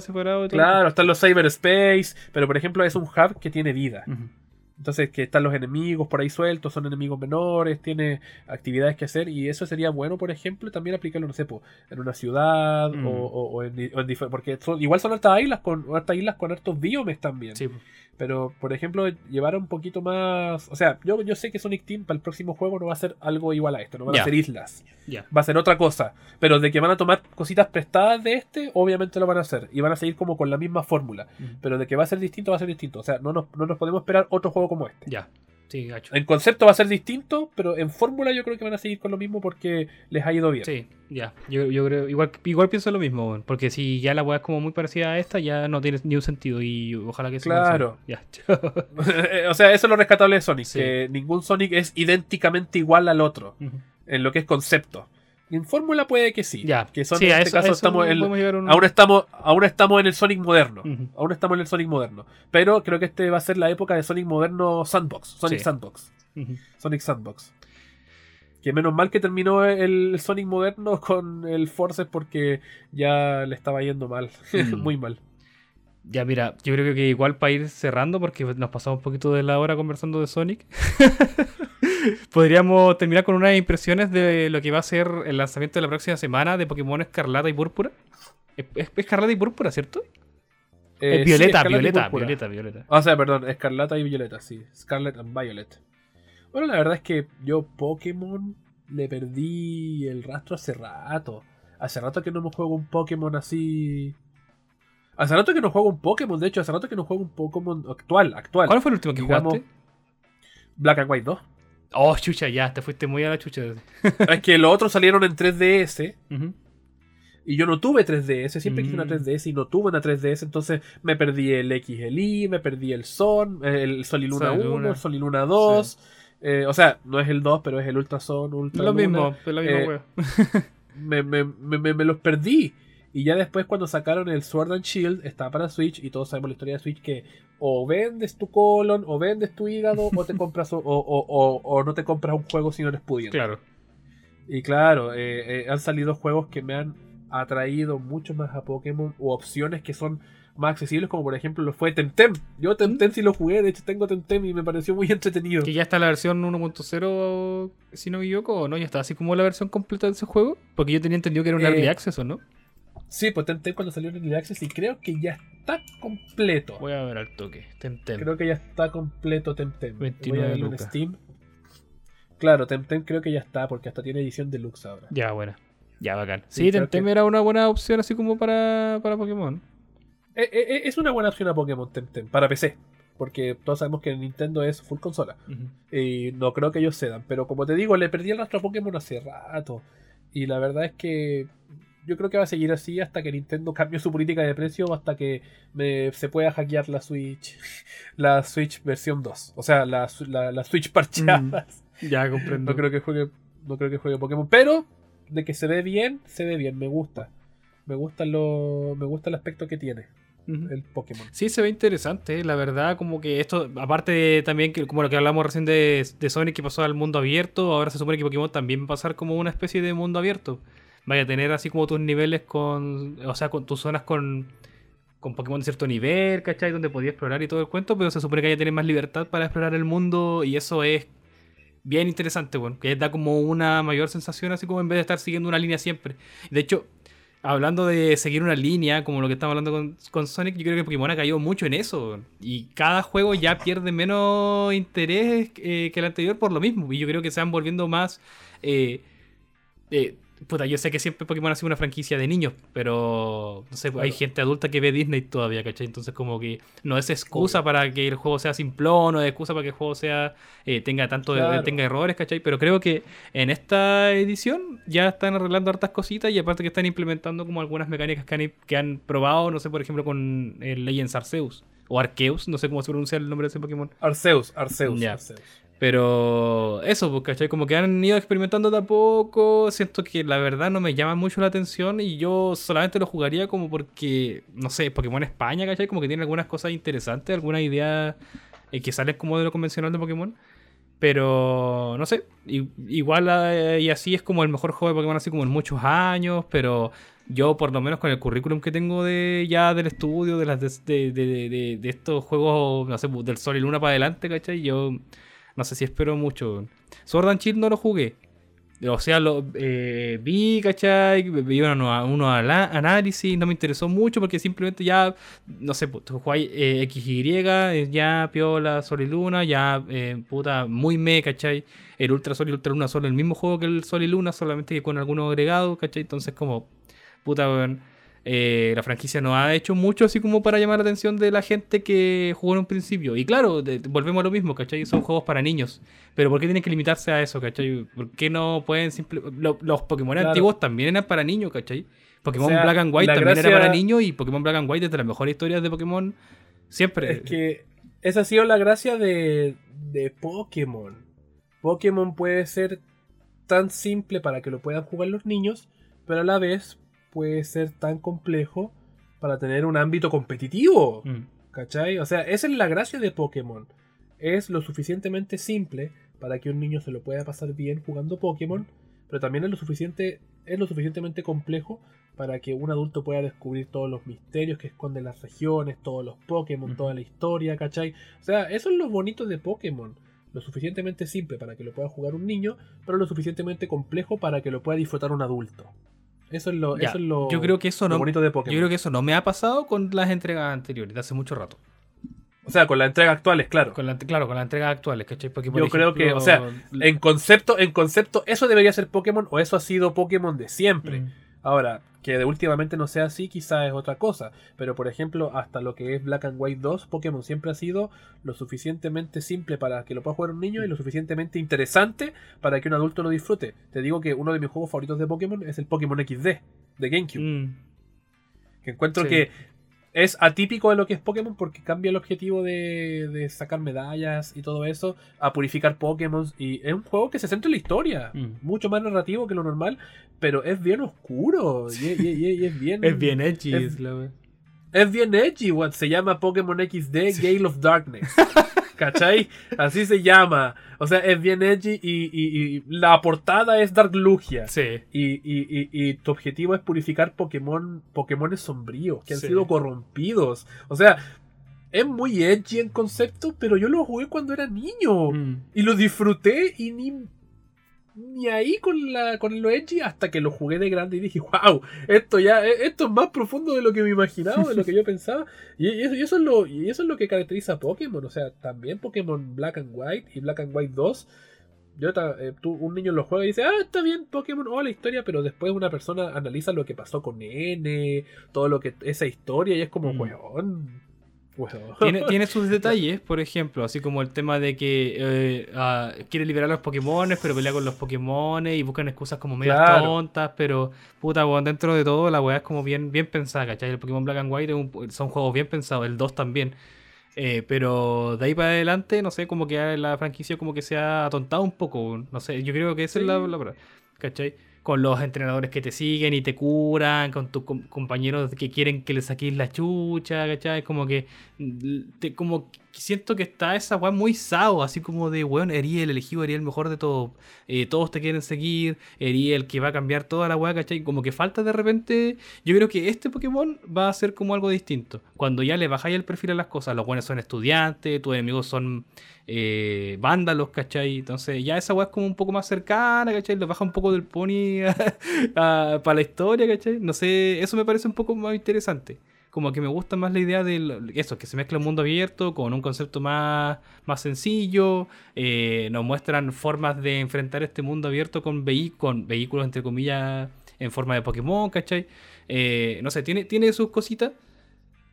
y todo. Claro, están los cyberspace, pero por ejemplo es un hub que tiene vida. Entonces, que están los enemigos por ahí sueltos, son enemigos menores, tiene actividades que hacer, y eso sería bueno, por ejemplo, también aplicarlo, no sé, po, en una ciudad Mm. o, o- o en, o en difer- porque son- igual son hartas islas con hartas islas con hartos biomes también. Sí, Pero, por ejemplo, llevar un poquito más. O sea, yo, yo sé que Sonic Team para el próximo juego no va a ser algo igual a esto, no van a ser islas, ya. va a ser otra cosa. Pero de que van a tomar cositas prestadas de este, obviamente lo van a hacer. Y van a seguir como con la misma fórmula. Pero de que va a ser distinto, va a ser distinto. O sea, no nos, no nos podemos esperar otro juego como este. Ya. Sí, gacho. En concepto va a ser distinto, pero en fórmula yo creo que van a seguir con lo mismo porque les ha ido bien. Sí, ya. Yo, yo creo, igual, igual pienso lo mismo, porque si ya la weá es como muy parecida a esta, ya no tiene ni un sentido y ojalá que. Claro. Ya. o sea, eso es lo rescatable de Sonic, Sí. que ningún Sonic es idénticamente igual al otro. En lo que es concepto. En fórmula puede que sí. Ya. Que son, Sí, en este eso- caso eso estamos a un- aún estamos aún estamos en el Sonic moderno. Ujú. Aún estamos en el Sonic moderno. Pero creo que este va a ser la época de Sonic moderno Sandbox. Sonic Sí. Sandbox. Sonic Sandbox. Que menos mal que terminó el Sonic moderno con el Forces porque ya le estaba yendo mal. Mm. Muy mal. Ya, mira, yo creo que igual para ir cerrando, porque nos pasamos un poquito de la hora conversando de Sonic, podríamos terminar con unas impresiones de lo que va a ser el lanzamiento de la próxima semana de Pokémon Escarlata y Púrpura. Es, es Escarlata y Púrpura, ¿cierto? Eh, sí, Violeta, Violeta. Violeta, Violeta. O sea, perdón, Escarlata y Violeta, sí. Scarlet and Violet. Bueno, la verdad es que yo Pokémon le perdí el rastro hace rato. Hace rato que no me juego un Pokémon así. Hace rato que no juego un Pokémon, de hecho, hace rato que no juego un Pokémon actual, actual. ¿Cuál fue el último que Digamos, jugaste? Black and White 2. Oh, chucha, ya, te fuiste muy a la chucha. es que los otros salieron en 3DS Ujú. y yo no tuve 3DS, siempre quise una Mm. 3DS y no tuve una 3DS, entonces me perdí el XLI, me perdí el Son, el Sol y Luna Sol y 1, Luna. el Sol y Luna 2. eh, o sea, no es el 2, pero es el Ultra Son, Ultra Lo Luna. mismo, es la misma eh, me- me- me- me los perdí. Y ya después cuando sacaron el Sword and Shield, está para Switch, y todos sabemos la historia de Switch, que o vendes tu colon, o vendes tu hígado, o te compras o, o- o- o no te compras un juego si no eres pudiente. Claro. Y claro, eh, eh, han salido juegos que me han atraído mucho más a Pokémon, o opciones que son más accesibles, como por ejemplo lo fue Temtem. Yo Temtem sí lo jugué, de hecho tengo Temtem y me pareció muy entretenido. Que ya está la versión 1.0, si no me equivoco, o no, ya está así como la versión completa de ese juego. Porque yo tenía entendido que era un Eh, early access, ¿o no? Sí, pues Temtem cuando salió en el Access y creo que ya está completo. Voy a ver al toque. Temtem. Creo que ya está completo Temtem. Voy 29 a verlo en. Steam. Claro, Temtem creo que ya está, porque hasta tiene edición deluxe ahora. Ya, buena. Ya, bacán. Sí, Sí, Temtem que- era una buena opción así como para, para Pokémon. Eh, eh, eh, es una buena opción a Pokémon Temtem, para PC. Porque todos sabemos que Nintendo es full consola. Y no creo que ellos cedan. Pero como te digo, le perdí el rastro a Pokémon hace rato. Y la verdad es que yo creo que va a seguir así hasta que Nintendo cambie su política de precio hasta que me- se pueda hackear la Switch. La Switch versión 2. O sea, la, su- la, la Switch parcheada. Ya, comprendo. No creo que juegue. No creo que juegue Pokémon. Pero de que se ve bien, se ve bien. Me gusta. Me gusta lo. Me gusta el aspecto que tiene. el Pokémon. Sí, se ve interesante, la verdad, como que esto, aparte también, que, como lo que hablamos recién de, de Sonic que pasó al mundo abierto, ahora se supone que Pokémon también va a pasar como una especie de mundo abierto. Vaya a tener así como tus niveles con, o sea, con tus zonas con, con Pokémon de cierto nivel, ¿cachai? Donde podías explorar y todo el cuento, pero se supone que que tener más libertad para explorar el mundo y eso es bien interesante, bueno, que da como una mayor sensación así como en vez de estar siguiendo una línea siempre. De hecho, hablando de seguir una línea, como lo que estamos hablando con, Sonic, yo creo que Pokémon ha caído mucho en eso. Y cada juego ya pierde menos interés eh, que el anterior por lo mismo. Y yo creo que se van volviendo más... Eh, eh, Puta, yo sé que siempre Pokémon ha sido una franquicia de niños, pero no sé, hay gente adulta que ve Disney todavía, ¿cachai? Entonces como que no es excusa para que el juego sea simplón, no es excusa para que el juego sea eh, tenga tanto tenga errores, ¿cachai? Pero creo que en esta edición ya están arreglando hartas cositas y aparte que están implementando como algunas mecánicas que han, que han probado, no sé, por ejemplo, con el Legends Arceus o Arceus, no sé cómo se pronuncia el nombre de ese Pokémon. Arceus, Arceus. Arceus. Pero eso, pues, ¿cachai? Como que han ido experimentando de a poco. Siento que la verdad no me llama mucho la atención y yo solamente lo jugaría como porque, no sé, Pokémon España, ¿cachai? Como que tiene algunas cosas interesantes, algunas ideas eh, que salen como de lo convencional de Pokémon. Pero, no sé, igual eh, y así es como el mejor juego de Pokémon así como en muchos años, pero yo por lo menos con el currículum que tengo de ya del estudio, de, las de, de, de estos juegos, no sé, del Sol y Luna para adelante, ¿cachai? Yo no sé si espero mucho. Sword and Shield no lo jugué. O sea, lo eh, vi, ¿cachai? Vi uno, uno análisis, no me interesó mucho porque simplemente ya, no sé, pues, jugáis eh, XY, ya Piola, Sol y Luna, ya eh, puta, muy me, ¿cachai? El Ultra Sol y Ultra Luna son el mismo juego que el Sol y Luna, solamente que con algunos agregados, ¿cachai? Entonces, como, puta, bueno, eh, la franquicia no ha hecho mucho así como para llamar la atención de la gente que jugó en un principio. Y claro, volvemos a lo mismo, ¿cachai? Son juegos para niños. Pero ¿por qué tienen que limitarse a eso, ¿cachai? ¿Por qué no pueden simplemente... los Pokémon antiguos también eran para niños, ¿cachai? Pokémon Black and White también era para niños y Pokémon Black and White es de las mejores historias de Pokémon siempre. Es que esa ha sido la gracia de, de Pokémon. Pokémon puede ser tan simple para que lo puedan jugar los niños, pero a la vez puede ser tan complejo para tener un ámbito competitivo. Mm. ¿Cachai? O sea, esa es la gracia de Pokémon. Es lo suficientemente simple para que un niño se lo pueda pasar bien jugando Pokémon, pero también es lo, suficiente, es lo suficientemente complejo para que un adulto pueda descubrir todos los misterios que esconden las regiones, todos los Pokémon, toda la historia, ¿cachai? O sea, eso es lo bonito de Pokémon. Lo suficientemente simple para que lo pueda jugar un niño, pero lo suficientemente complejo para que lo pueda disfrutar un adulto. Eso es lo, eso es lo, yo creo que eso no, bonito de Pokémon. Yo creo que eso no me ha pasado con las entregas anteriores, de hace mucho rato. O sea, con las entregas actuales, claro. Con la, claro, con las entregas actuales, ¿cachai? Porque, yo creo que, o sea, en concepto, en concepto, eso debería ser Pokémon o eso ha sido Pokémon de siempre. Mm. Ahora, que de últimamente no sea así, quizás es otra cosa. Pero por ejemplo, hasta lo que es Black and White 2, Pokémon siempre ha sido lo suficientemente simple para que lo pueda jugar un niño y lo suficientemente interesante para que un adulto lo disfrute. Te digo que uno de mis juegos favoritos de Pokémon es el Pokémon XD de GameCube. Mm. Que encuentro que es atípico de lo que es Pokémon porque cambia el objetivo de, sacar medallas y todo eso a purificar Pokémon. Y es un juego que se centra en la historia, mm. mucho más narrativo que lo normal, pero es bien oscuro y, es bien. es bien edgy. Es, bien edgy, what se llama Pokémon XD Gale of Darkness. ¿Cachai? Así se llama. O sea, es bien edgy y, la portada es Dark Lugia. Sí. Y, tu objetivo es purificar Pokémon, Pokémones sombríos que han sido corrompidos. O sea, es muy edgy en concepto, pero yo lo jugué cuando era niño. Mm. Y lo disfruté y ni ni ahí con, la, con lo edgy hasta que lo jugué de grande y dije, wow, esto ya, e, esto es más profundo de lo que me imaginaba, de lo que yo pensaba. Y, eso, es lo, y eso es lo que caracteriza a Pokémon. O sea, también Pokémon Black and White y Black and White 2. Yo, eh, tú, un niño lo juega y dice, ah, está bien Pokémon, oh, la historia, pero después una persona analiza lo que pasó con N, todo lo que, esa historia, y es como, mm. weón tiene, sus detalles, por ejemplo, así como el tema de que eh, ah, quiere liberar a los Pokémon, pero pelea con los Pokémon y buscan excusas como medio tontas, pero puta, dentro de todo la weá es como bien, bien pensada, ¿cachai? El Pokémon Black and White son juegos bien pensados, el 2 también. Eh, pero de ahí para adelante, no sé, como que la franquicia como que se ha atontado un poco, no sé, yo creo que esa es la, la ¿cachai? Con los entrenadores que te siguen y te curan, con tus com- compañeros que quieren que le saquéis la chucha, ¿cachai? Como que, mm, te, como siento que está esa weá muy sao, así como de, weón, erí el elegido, erí el mejor de todos, eh, todos te quieren seguir, erí el que va a cambiar toda la weá, ¿cachai? Como que falta de repente, yo creo que este Pokémon va a ser como algo distinto. Cuando ya le bajáis el perfil a las cosas, los buenos son estudiantes, tus enemigos son eh, vándalos, ¿cachai? Entonces ya esa weá es como un poco más cercana, ¿cachai? Le baja un poco del pony para la historia, ¿cachai? No sé, eso me parece un poco más interesante. Como que me gusta más la idea de lo- eso, que se mezcla un mundo abierto con un concepto más, más sencillo. eh, nos muestran formas de enfrentar este mundo abierto con vehículos, entre comillas, en forma de Pokémon, ¿cachai? Eh, no sé, tiene, tiene sus cositas.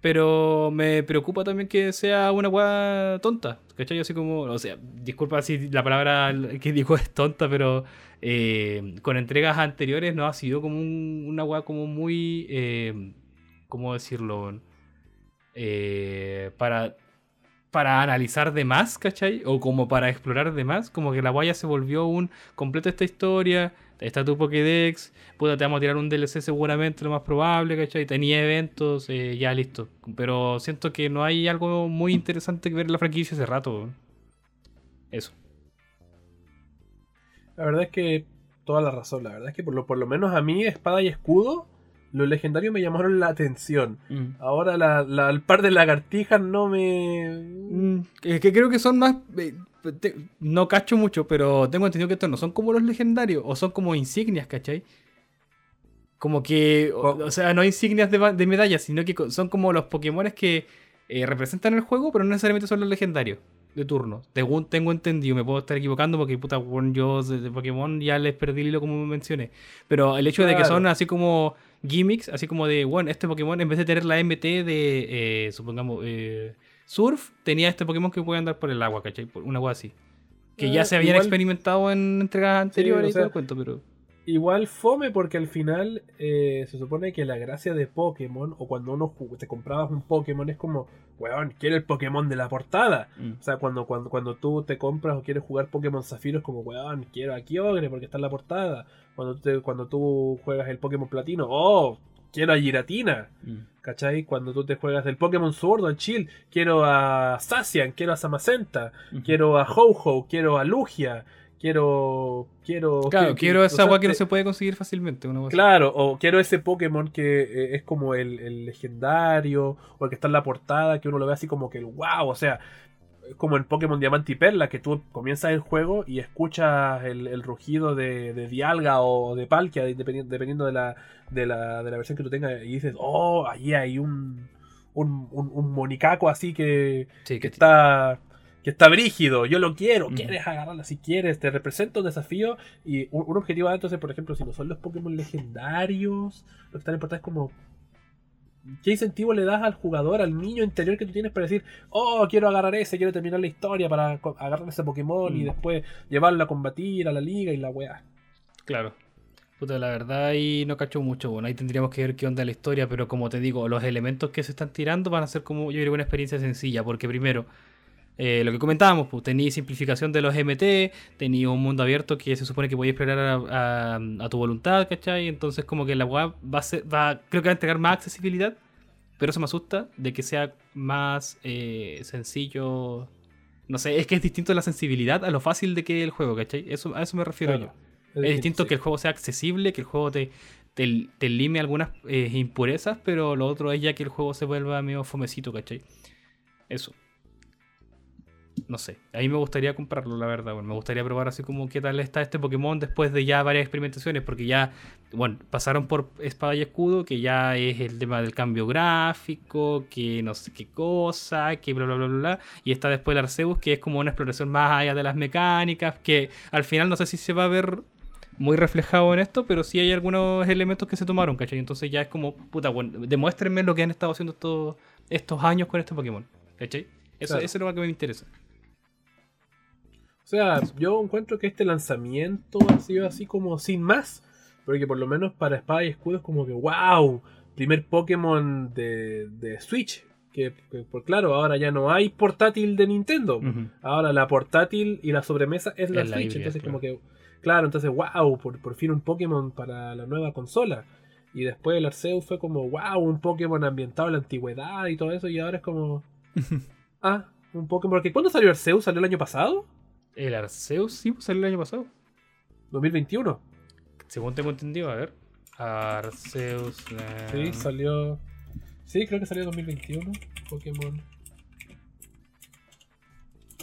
Pero me preocupa también que sea una weá tonta. ¿Cachai? Así como, o sea, disculpa si la palabra que digo es tonta, pero eh, con entregas anteriores no ha sido como un- una weá como muy. Eh, ¿Cómo decirlo? Eh, para, para analizar de más, ¿cachai? O como para explorar de más. Como que la guaya se volvió un. Completa esta historia. Está tu Pokédex. Puta, te vamos a tirar un DLC seguramente, lo más probable, ¿cachai? Tenía eventos, eh, ya listo. Pero siento que no hay algo muy interesante que ver en la franquicia hace rato. Eso. La verdad es que toda la razón. La verdad es que por lo, por lo menos a mí, espada y escudo, los legendarios me llamaron la atención. Ahora la, la- el par de lagartijas no me. Mm, Es que creo que son más. Te- no cacho mucho, pero tengo entendido que estos no son como los legendarios, o son como insignias, ¿cachai? Como que. O, Co- o sea, no insignias de, medallas, sino que son como los Pokémones que eh, representan el juego, pero no necesariamente son los legendarios de turno. Según tengo entendido, me puedo estar equivocando porque puta, yo de, Pokémon ya les perdí el hilo como mencioné. Pero el hecho de que son así como gimmicks, así como de, bueno, este Pokémon en vez de tener la MT de, eh, supongamos, eh, Surf, tenía este Pokémon que puede andar por el agua, ¿cachai? Por una agua así. Que ya Ah, se habían igual- experimentado en entregas anteriores o y todo sea, el cuento, pero... Igual fome porque al final eh, se supone que la gracia de Pokémon, o cuando uno te comprabas un Pokémon, es como, weón, quiero el Pokémon de la portada. Mm. O sea, cuando, cuando, cuando tú te compras o quieres jugar Pokémon Zafiro, es como, weón, quiero a Kyogre porque está en la portada. Cuando, tú te- cuando tú juegas el Pokémon Platino, oh, quiero a Giratina. Mm. ¿Cachai? Cuando tú te juegas el Pokémon Sword el Chill, quiero a Sacian, quiero a Samacenta, quiero a Ho-Ho, quiero a Lugia, quiero. Quiero. Claro, quiero esa agua que no se puede conseguir fácilmente. Una. Claro, o quiero ese Pokémon que eh, es como el, el legendario, o el que está en la portada, que uno lo ve así como que el wow, o sea, como el Pokémon Diamante y Perla, que tú comienzas el juego y escuchas el, el rugido de, de Dialga o de Palkia, dependiendo, dependiendo de, la, de, la, de la versión que tú tengas, y dices, oh, ahí hay un, un, un, un monicaco así que, Sí, que que está que está brígido, yo lo quiero, quieres agarrarla si quieres, te representa un desafío y un, un objetivo entonces, por ejemplo, si no son los Pokémon legendarios, lo que está importante es como ¿qué incentivo le das al jugador, al niño interior que tú tienes para decir, oh, quiero agarrar ese, quiero terminar la historia para agarrar ese Pokémon y Mm. después llevarlo a combatir a la liga y la weá? Claro. Puta, la verdad ahí no cacho mucho. Bueno, ahí tendríamos que ver qué onda la historia, pero como te digo, los elementos que se están tirando van a ser como, yo creo, una experiencia sencilla, porque primero, eh, lo que comentábamos, pues tenía simplificación de los MT, tenía un mundo abierto que se supone que podías explorar a, a- a tu voluntad, ¿cachai? Entonces como que la web va a ser, va, creo que va a entregar más accesibilidad, pero eso me asusta de que sea más eh, sencillo. No sé, es que es distinto la sensibilidad a lo fácil de que el juego, ¿cachai? Eso, a eso me refiero Claro. yo. Es distinto sí. que el juego sea accesible, que el juego te, te, te lime algunas eh, impurezas, pero lo otro es ya que el juego se vuelva medio fomecito, ¿cachai? Eso. No sé, a mí me gustaría comprarlo, la verdad. Bueno, me gustaría probar así como qué tal está este Pokémon después de ya varias experimentaciones, porque ya, bueno, pasaron por Espada y Escudo, que ya es el tema del cambio gráfico, que no sé qué cosa, que bla bla bla bla, bla. y está después el Arceus, que es como una exploración más allá de las mecánicas, que al final no sé si se va a ver muy reflejado en esto, pero sí hay algunos elementos que se tomaron, ¿cachai? Entonces ya es como, puta, bueno, demuéstrenme lo que han estado haciendo estos, estos años con este Pokémon, ¿cachai? Eso, Claro. eso es lo que me interesa. O sea, yo encuentro que este lanzamiento ha sido así como sin más. Porque por lo menos para Espada y Escudo es como que, wow, primer Pokémon de, de Switch. Que, que, por claro, ahora ya no hay portátil de Nintendo. Ahora la portátil y la sobremesa es la Es Switch. entonces como que, claro, entonces, wow, por, por fin un Pokémon para la nueva consola. Y después el Arceus fue como, wow, un Pokémon ambientado en la antigüedad y todo eso. Y ahora es como, ah, un Pokémon. que ¿Cuándo salió Arceus? ¿Salió el año pasado? El Arceus sí pues, salió el año pasado. 2021. Según tengo entendido, a ver. Arceus. eh, Sí, salió. Sí, creo que salió 2021. Pokémon.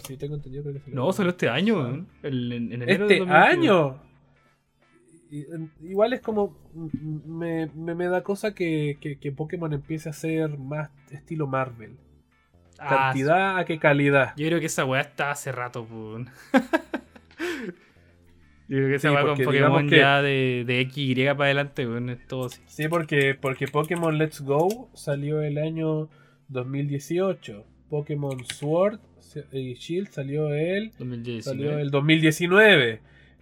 Sí, tengo entendido creo que salió. No, salió este año. El- en, en enero ¿Este 2021. año? Igual es como. Me, me, me da cosa que, que, que Pokémon empiece a ser más estilo Marvel. Ah, Cantidad a que calidad. Yo creo que esa weá está hace rato, weón. Yo creo que esa Sí, weá con Pokémon que- ya de, de XY para adelante, weón, es todo así. Sí, porque, porque Pokémon Let's Go salió el año 2018. Pokémon Sword y Shield salió el, 2019. salió el 2019.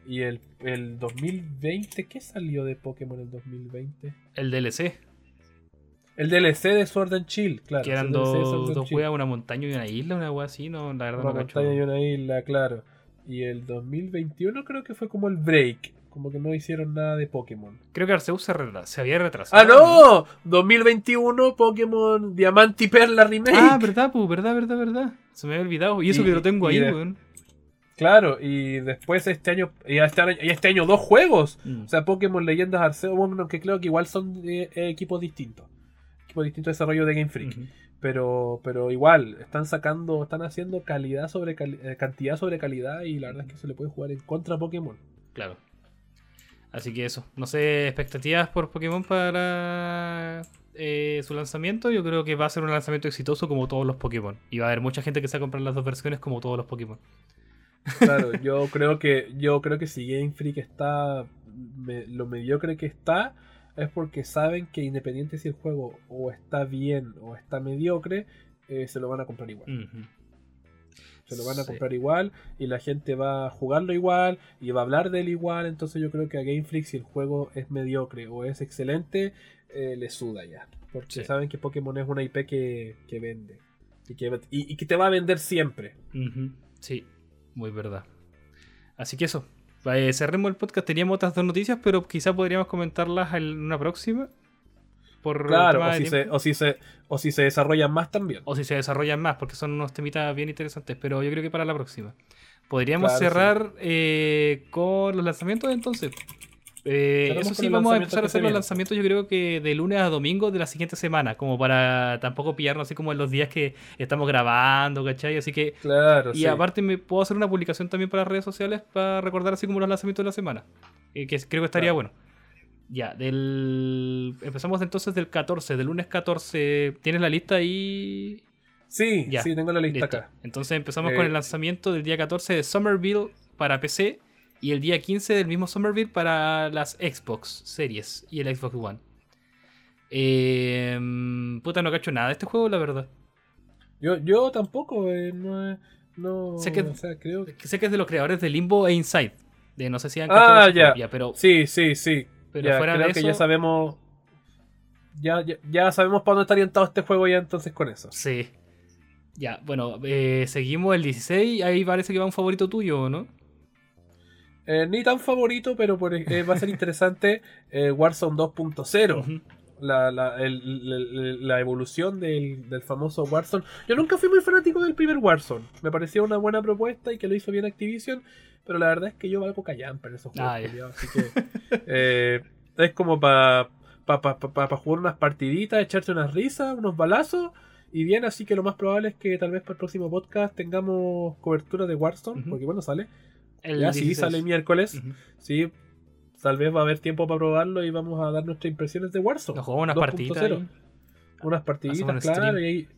Y el, el 2020, ¿qué salió de Pokémon el 2020? El DLC, El DLC de Sword and Shield, claro. que eran dos, dos weas, una montaña y una isla, una wea así, no, la verdad Una no cacho. montaña y una isla, claro. Y el 2021 creo que fue como el break. Como que no hicieron nada de Pokémon. Creo que Arceus se, se había retrasado. ¡Ah, no! 2021 Pokémon Diamante y Perla Remake. Ah, verdad, pues, verdad, verdad, verdad. Se me había olvidado. Y eso Y- que lo tengo ahí, weón. Claro, y después este año, y este año, y este año dos juegos. Mm. O sea, Pokémon Leyendas Arceus, bueno, que creo que igual son eh, equipos distintos. Equipos distintos de desarrollo de Game Freak. Pero, pero igual, están sacando, están haciendo calidad sobre cali- eh, cantidad sobre calidad y la verdad es que se le puede jugar en contra Pokémon. Claro. Así que eso. No sé, expectativas por Pokémon para eh, su lanzamiento. Yo creo que va a ser un lanzamiento exitoso como todos los Pokémon. Y va a haber mucha gente que se va a comprar las dos versiones como todos los Pokémon. Claro, yo creo que yo creo que si Game Freak está me- lo mediocre que está es porque saben que independiente si el juego o está bien o está mediocre, eh, se lo van a comprar igual. Se lo van a Sí. comprar igual y la gente va a jugarlo igual y va a hablar de él igual. Entonces yo creo que a Game Freak si el juego es mediocre o es excelente, eh, le suda ya. Porque Sí. saben que Pokémon es una IP que, que vende. Y que, y- y que te va a vender siempre. Sí, muy verdad. Así que eso. Eh, cerremos el podcast. Teníamos otras dos noticias, pero quizá podríamos comentarlas en una próxima. Por Claro, o si, se, o, si se, o si se desarrollan más también. o si se desarrollan más, porque son unos temitas bien interesantes, pero yo creo que para la próxima. Podríamos Claro, cerrar eh, con los lanzamientos entonces. Eh, eso sí, vamos a empezar a hacer los lanzamientos yo creo que de lunes a domingo de la siguiente semana, como para tampoco pillarnos así como en los días que estamos grabando, ¿cachai? Así que... Claro, Y sí. aparte me puedo hacer una publicación también para las redes sociales para recordar así como los lanzamientos de la semana. eh, que creo que estaría Claro. bueno. Ya, del... Empezamos entonces del 14, del lunes 14. ¿Tienes la lista ahí? Sí, Ya, sí, tengo la lista Listo. acá. Entonces empezamos Eh, con el lanzamiento del día 14 de Somerville para PC y el día 15 del mismo Somerville para las Xbox Series y el Xbox One. Eh, puta, no cacho nada de este juego, la verdad. Yo, yo tampoco, eh, no, no Sé que- o sea, creo que... Sé que es de los creadores de Limbo e Inside. De no sé si han Ah, cachado esa ya. copia, pero Sí, sí, sí. Pero ya, fuera creo de que eso- ya sabemos... Ya, ya, ya sabemos para dónde está orientado este juego ya entonces con eso. sí. Ya, bueno, eh, seguimos el 16. Ahí parece que va un favorito tuyo, ¿no? Eh, ni tan favorito, pero por, eh, va a ser interesante eh, Warzone 2.0. Ujú. la, la, el- la evolución del, del famoso Warzone. Yo nunca fui muy fanático del primer Warzone. Me parecía una buena propuesta y que lo hizo bien Activision. Pero la verdad es que yo valgo callampa en esos juegos. Ah, así que eh, es como para pa, pa, pa- pa jugar unas partiditas, echarse unas risas, unos balazos. Y bien, así que lo más probable es que tal vez para el próximo podcast tengamos cobertura de Warzone. Porque bueno, sale. El ya sí, 16. sale miércoles. Ujú. Sí, tal vez va a haber tiempo para probarlo y vamos a dar nuestras impresiones de Warzone. Nos jugamos unas 2.0. partiditas. Unas partiditas, un claro, stream. y ahí,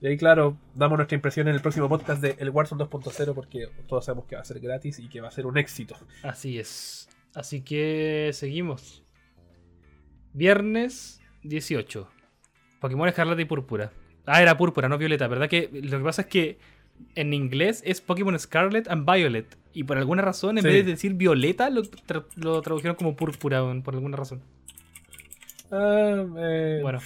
y ahí, claro, damos nuestra impresión en el próximo podcast de el Warzone 2.0 porque todos sabemos que va a ser gratis y que va a ser un éxito. Así es. Así que seguimos. Viernes 18. Pokémon Escarlata y Púrpura. Ah, era Púrpura, no Violeta. ¿Verdad que lo que pasa es que en inglés es Pokémon Scarlet and Violet? Y por alguna razón, en Sí. vez de decir Violeta, lo, tra- lo tradujeron como Púrpura, por alguna razón. Ah, eh, Bueno.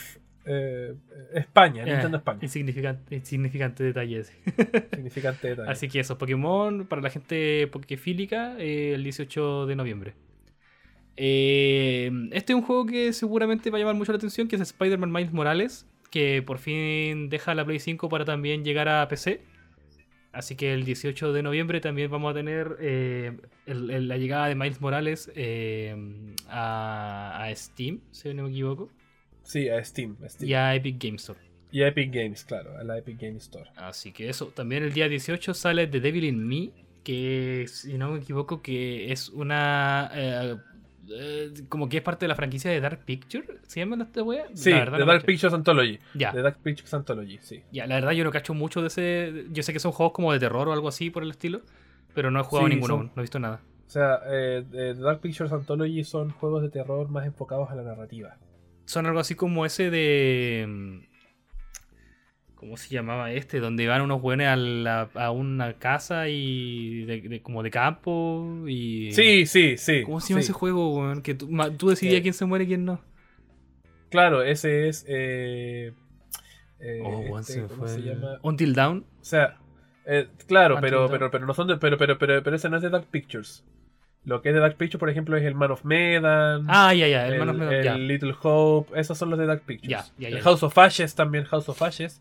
Eh, España, Eh, Nintendo España. Insignificante, insignificante detalle ese. Significante detalle. Así que eso, Pokémon para la gente pokefílica eh, el 18 de noviembre. Este es un juego que seguramente va a llamar mucho la atención, que es Spider-Man Miles Morales, que por fin deja la Play 5 para también llegar a PC. Así que el 18 de noviembre también vamos a tener eh, el- el- la llegada de Miles Morales eh, a, a Steam, si no me equivoco, Sí, a Steam. a Steam. y a Epic Games Store. Y a Epic Games, claro, a la Epic Games Store. Así que eso, también el día 18 sale The Devil in Me, que si no me equivoco que es una... eh, eh, como que es parte de la franquicia de Dark Picture, ¿se llama esta wea? Sí, La verdad The no Dark. Pictures Anthology. Ya, The Dark Pictures Anthology, sí. ya, la verdad yo no cacho mucho de ese... Yo sé que son juegos como de terror o algo así por el estilo, pero no he jugado Sí, ninguno son- aún, no he visto nada. O sea, eh, eh, The Dark Pictures Anthology son juegos de terror más enfocados a la narrativa. Son algo así como ese de... ¿Cómo se llamaba este? Donde van unos buenos a, la- a una casa y de, de- como de campo y... Sí, sí, sí. ¿Cómo se llama sí. ese juego, weón? Que tú, ma- tú decidías Eh, quién se muere y quién no. Claro, ese es. Eh, eh, Oh, weón, este, ¿Cómo fue se llama? Until Dawn. O sea, claro, Until pero, pero, pero no son de, pero, pero, pero, pero ese no es de Dark Pictures. Lo que es de Dark Pictures, por ejemplo, es el Man of Medan. Ah, ya, ya, el, el, Man of Medan, el ya. Little Hope, esos son los de Dark Pictures. Ya, ya, ya. El House of Ashes también, House of Ashes.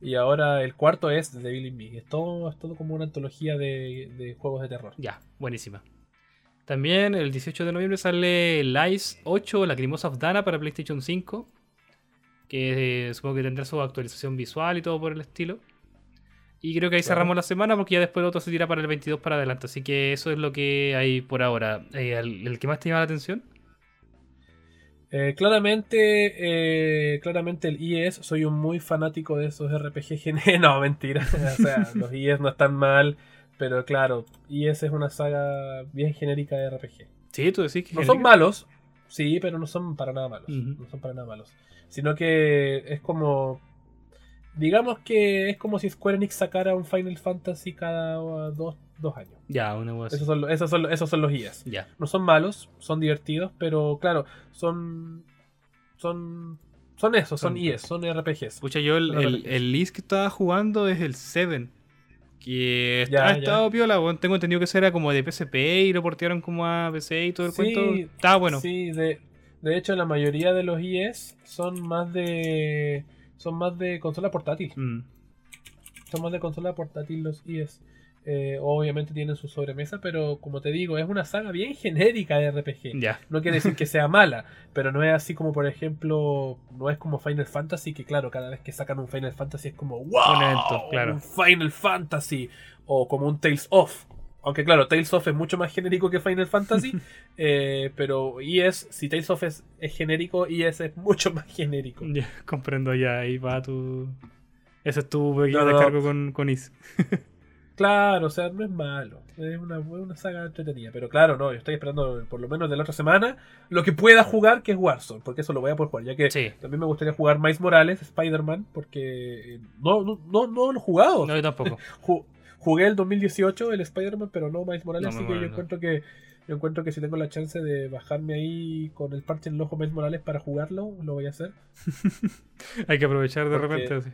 Y ahora el cuarto es The Devil in Me. Es todo, es todo como una antología de, de juegos de terror. Ya, buenísima. También el 18 de noviembre sale Lies 8, Lacrimosa of Dana para PlayStation 5. Que eh, supongo que tendrá su actualización visual y todo por el estilo. Y creo que ahí cerramos la semana porque ya después el otro se tira para el 22 para adelante. Así que eso es lo que hay por ahora. Eh, ¿el, el que más te llama la atención? Eh, claramente, eh, claramente el IES, soy un muy fanático de esos RPG gen- No, mentira. o sea, los IES no están mal, pero claro, IES es una saga bien genérica de RPG. Sí, tú decís que No son malos, sí, pero no son para nada malos. No son para nada malos. Sino que es como. Digamos que es como si Square Enix sacara un Final Fantasy cada uh, dos, dos años. Ya, una así. Esos son, lo- esos, son, esos son los IES. Ya. No son malos, son divertidos, pero claro, son. Son. Son eso, son, Son- IES, son RPGs. Pucha, yo el, el, list que estaba jugando es el 7. Que Ya, ha ya. estado piola, weón. Tengo entendido que ese era como de PSP y lo portearon como a PC y todo el Sí, cuento. Estaba bueno. Sí, de, de hecho, la mayoría de los IES son más de. Son más de consola portátil. Mm, Son más de consola portátil los IES. Eh, obviamente tienen su sobremesa, pero como te digo, es una saga bien genérica de RPG. ya. No quiere decir que sea mala, pero no es así como, por ejemplo, no es como Final Fantasy, que claro, cada vez que sacan un Final Fantasy es como ¡Wow! Un evento, claro. Un Final Fantasy. O como un Tales of. Aunque claro, Tales of es mucho más genérico que Final Fantasy. eh, pero IES, si Tales of es, es genérico, IES es mucho más genérico. Ya, comprendo ya. Ahí va tu. Ese es tu pequeño No, no. descargo con, con Is. Claro, o sea, no es malo. Es una, es una saga entretenida. Pero claro, no, yo estoy esperando por lo menos de la otra semana lo que pueda jugar, que es Warzone. Porque eso lo voy a poder jugar. Ya que Sí. también me gustaría jugar Miles Morales, Spider-Man, porque eh, no, no, no, no lo he jugado. No, yo tampoco. Ju- Jugué el 2018 el Spider-Man, pero no Miles Morales, No, así que yo encuentro que yo encuentro que si tengo la chance de bajarme ahí con el parche en el ojo Miles Morales para jugarlo, lo voy a hacer. Hay que aprovechar de Porque- repente. así.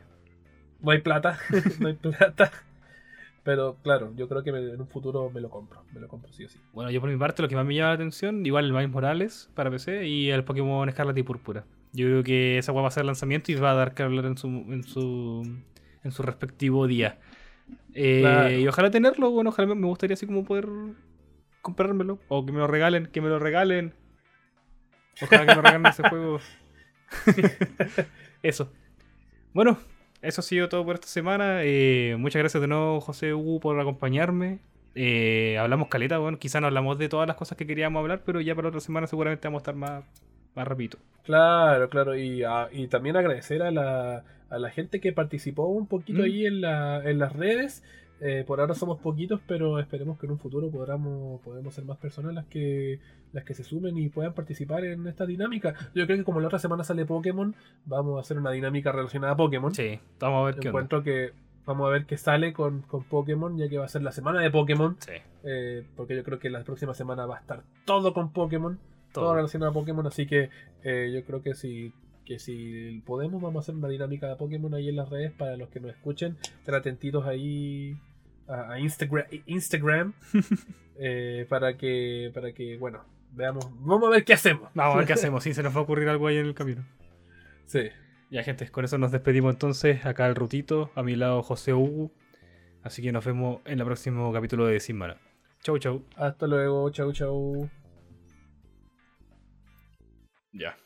No hay plata, no hay plata. Pero claro, yo creo que me- en un futuro me lo compro, me lo compro sí o sí. Bueno, yo por mi parte, lo que más me llama la atención, igual el Miles Morales para PC y el Pokémon Escarlata y Púrpura. Yo creo que esa va a ser lanzamiento y va a dar que hablar en su, en su, en su respectivo día. Eh, Claro. Y ojalá tenerlo, bueno, ojalá me- gustaría así como poder comprármelo. O que me lo regalen, que me lo regalen. Ojalá que me regalen ese juego. Eso. Bueno, eso ha sido todo por esta semana. Eh, muchas gracias de nuevo, José Hugo, por acompañarme. Eh, hablamos caleta, bueno, quizá no hablamos de todas las cosas que queríamos hablar, pero ya para otra semana seguramente vamos a estar más, más. Claro, claro, y, ah, y también agradecer a la, a la gente que participó un poquito Mm. ahí en, la, en las redes. Eh, por ahora somos poquitos, pero esperemos que en un futuro podamos, podamos ser más personas las que, las que se sumen y puedan participar en esta dinámica. Yo creo que como la otra semana sale Pokémon, vamos a hacer una dinámica relacionada a Pokémon. Sí, vamos a ver qué onda. encuentro que vamos a ver qué sale con, con Pokémon, ya que va a ser la semana de Pokémon. Sí, eh, porque yo creo que la próxima semana va a estar todo con Pokémon todo todo. relacionado a Pokémon, así que eh, yo creo que si que si podemos vamos a hacer una dinámica de Pokémon ahí en las redes para los que nos escuchen. Estén atentitos ahí a, a Instagram, Instagram eh, para que para que bueno veamos vamos a ver qué hacemos. Vamos a ver qué hacemos, si se nos va a ocurrir algo ahí en el camino. Sí. Ya, gente, con eso nos despedimos entonces. Acá el Rutito, a mi lado José Hugo. Así que nos vemos en el próximo capítulo de Sin Mana. Chau, chau. Hasta luego. Chau, chau. Ya.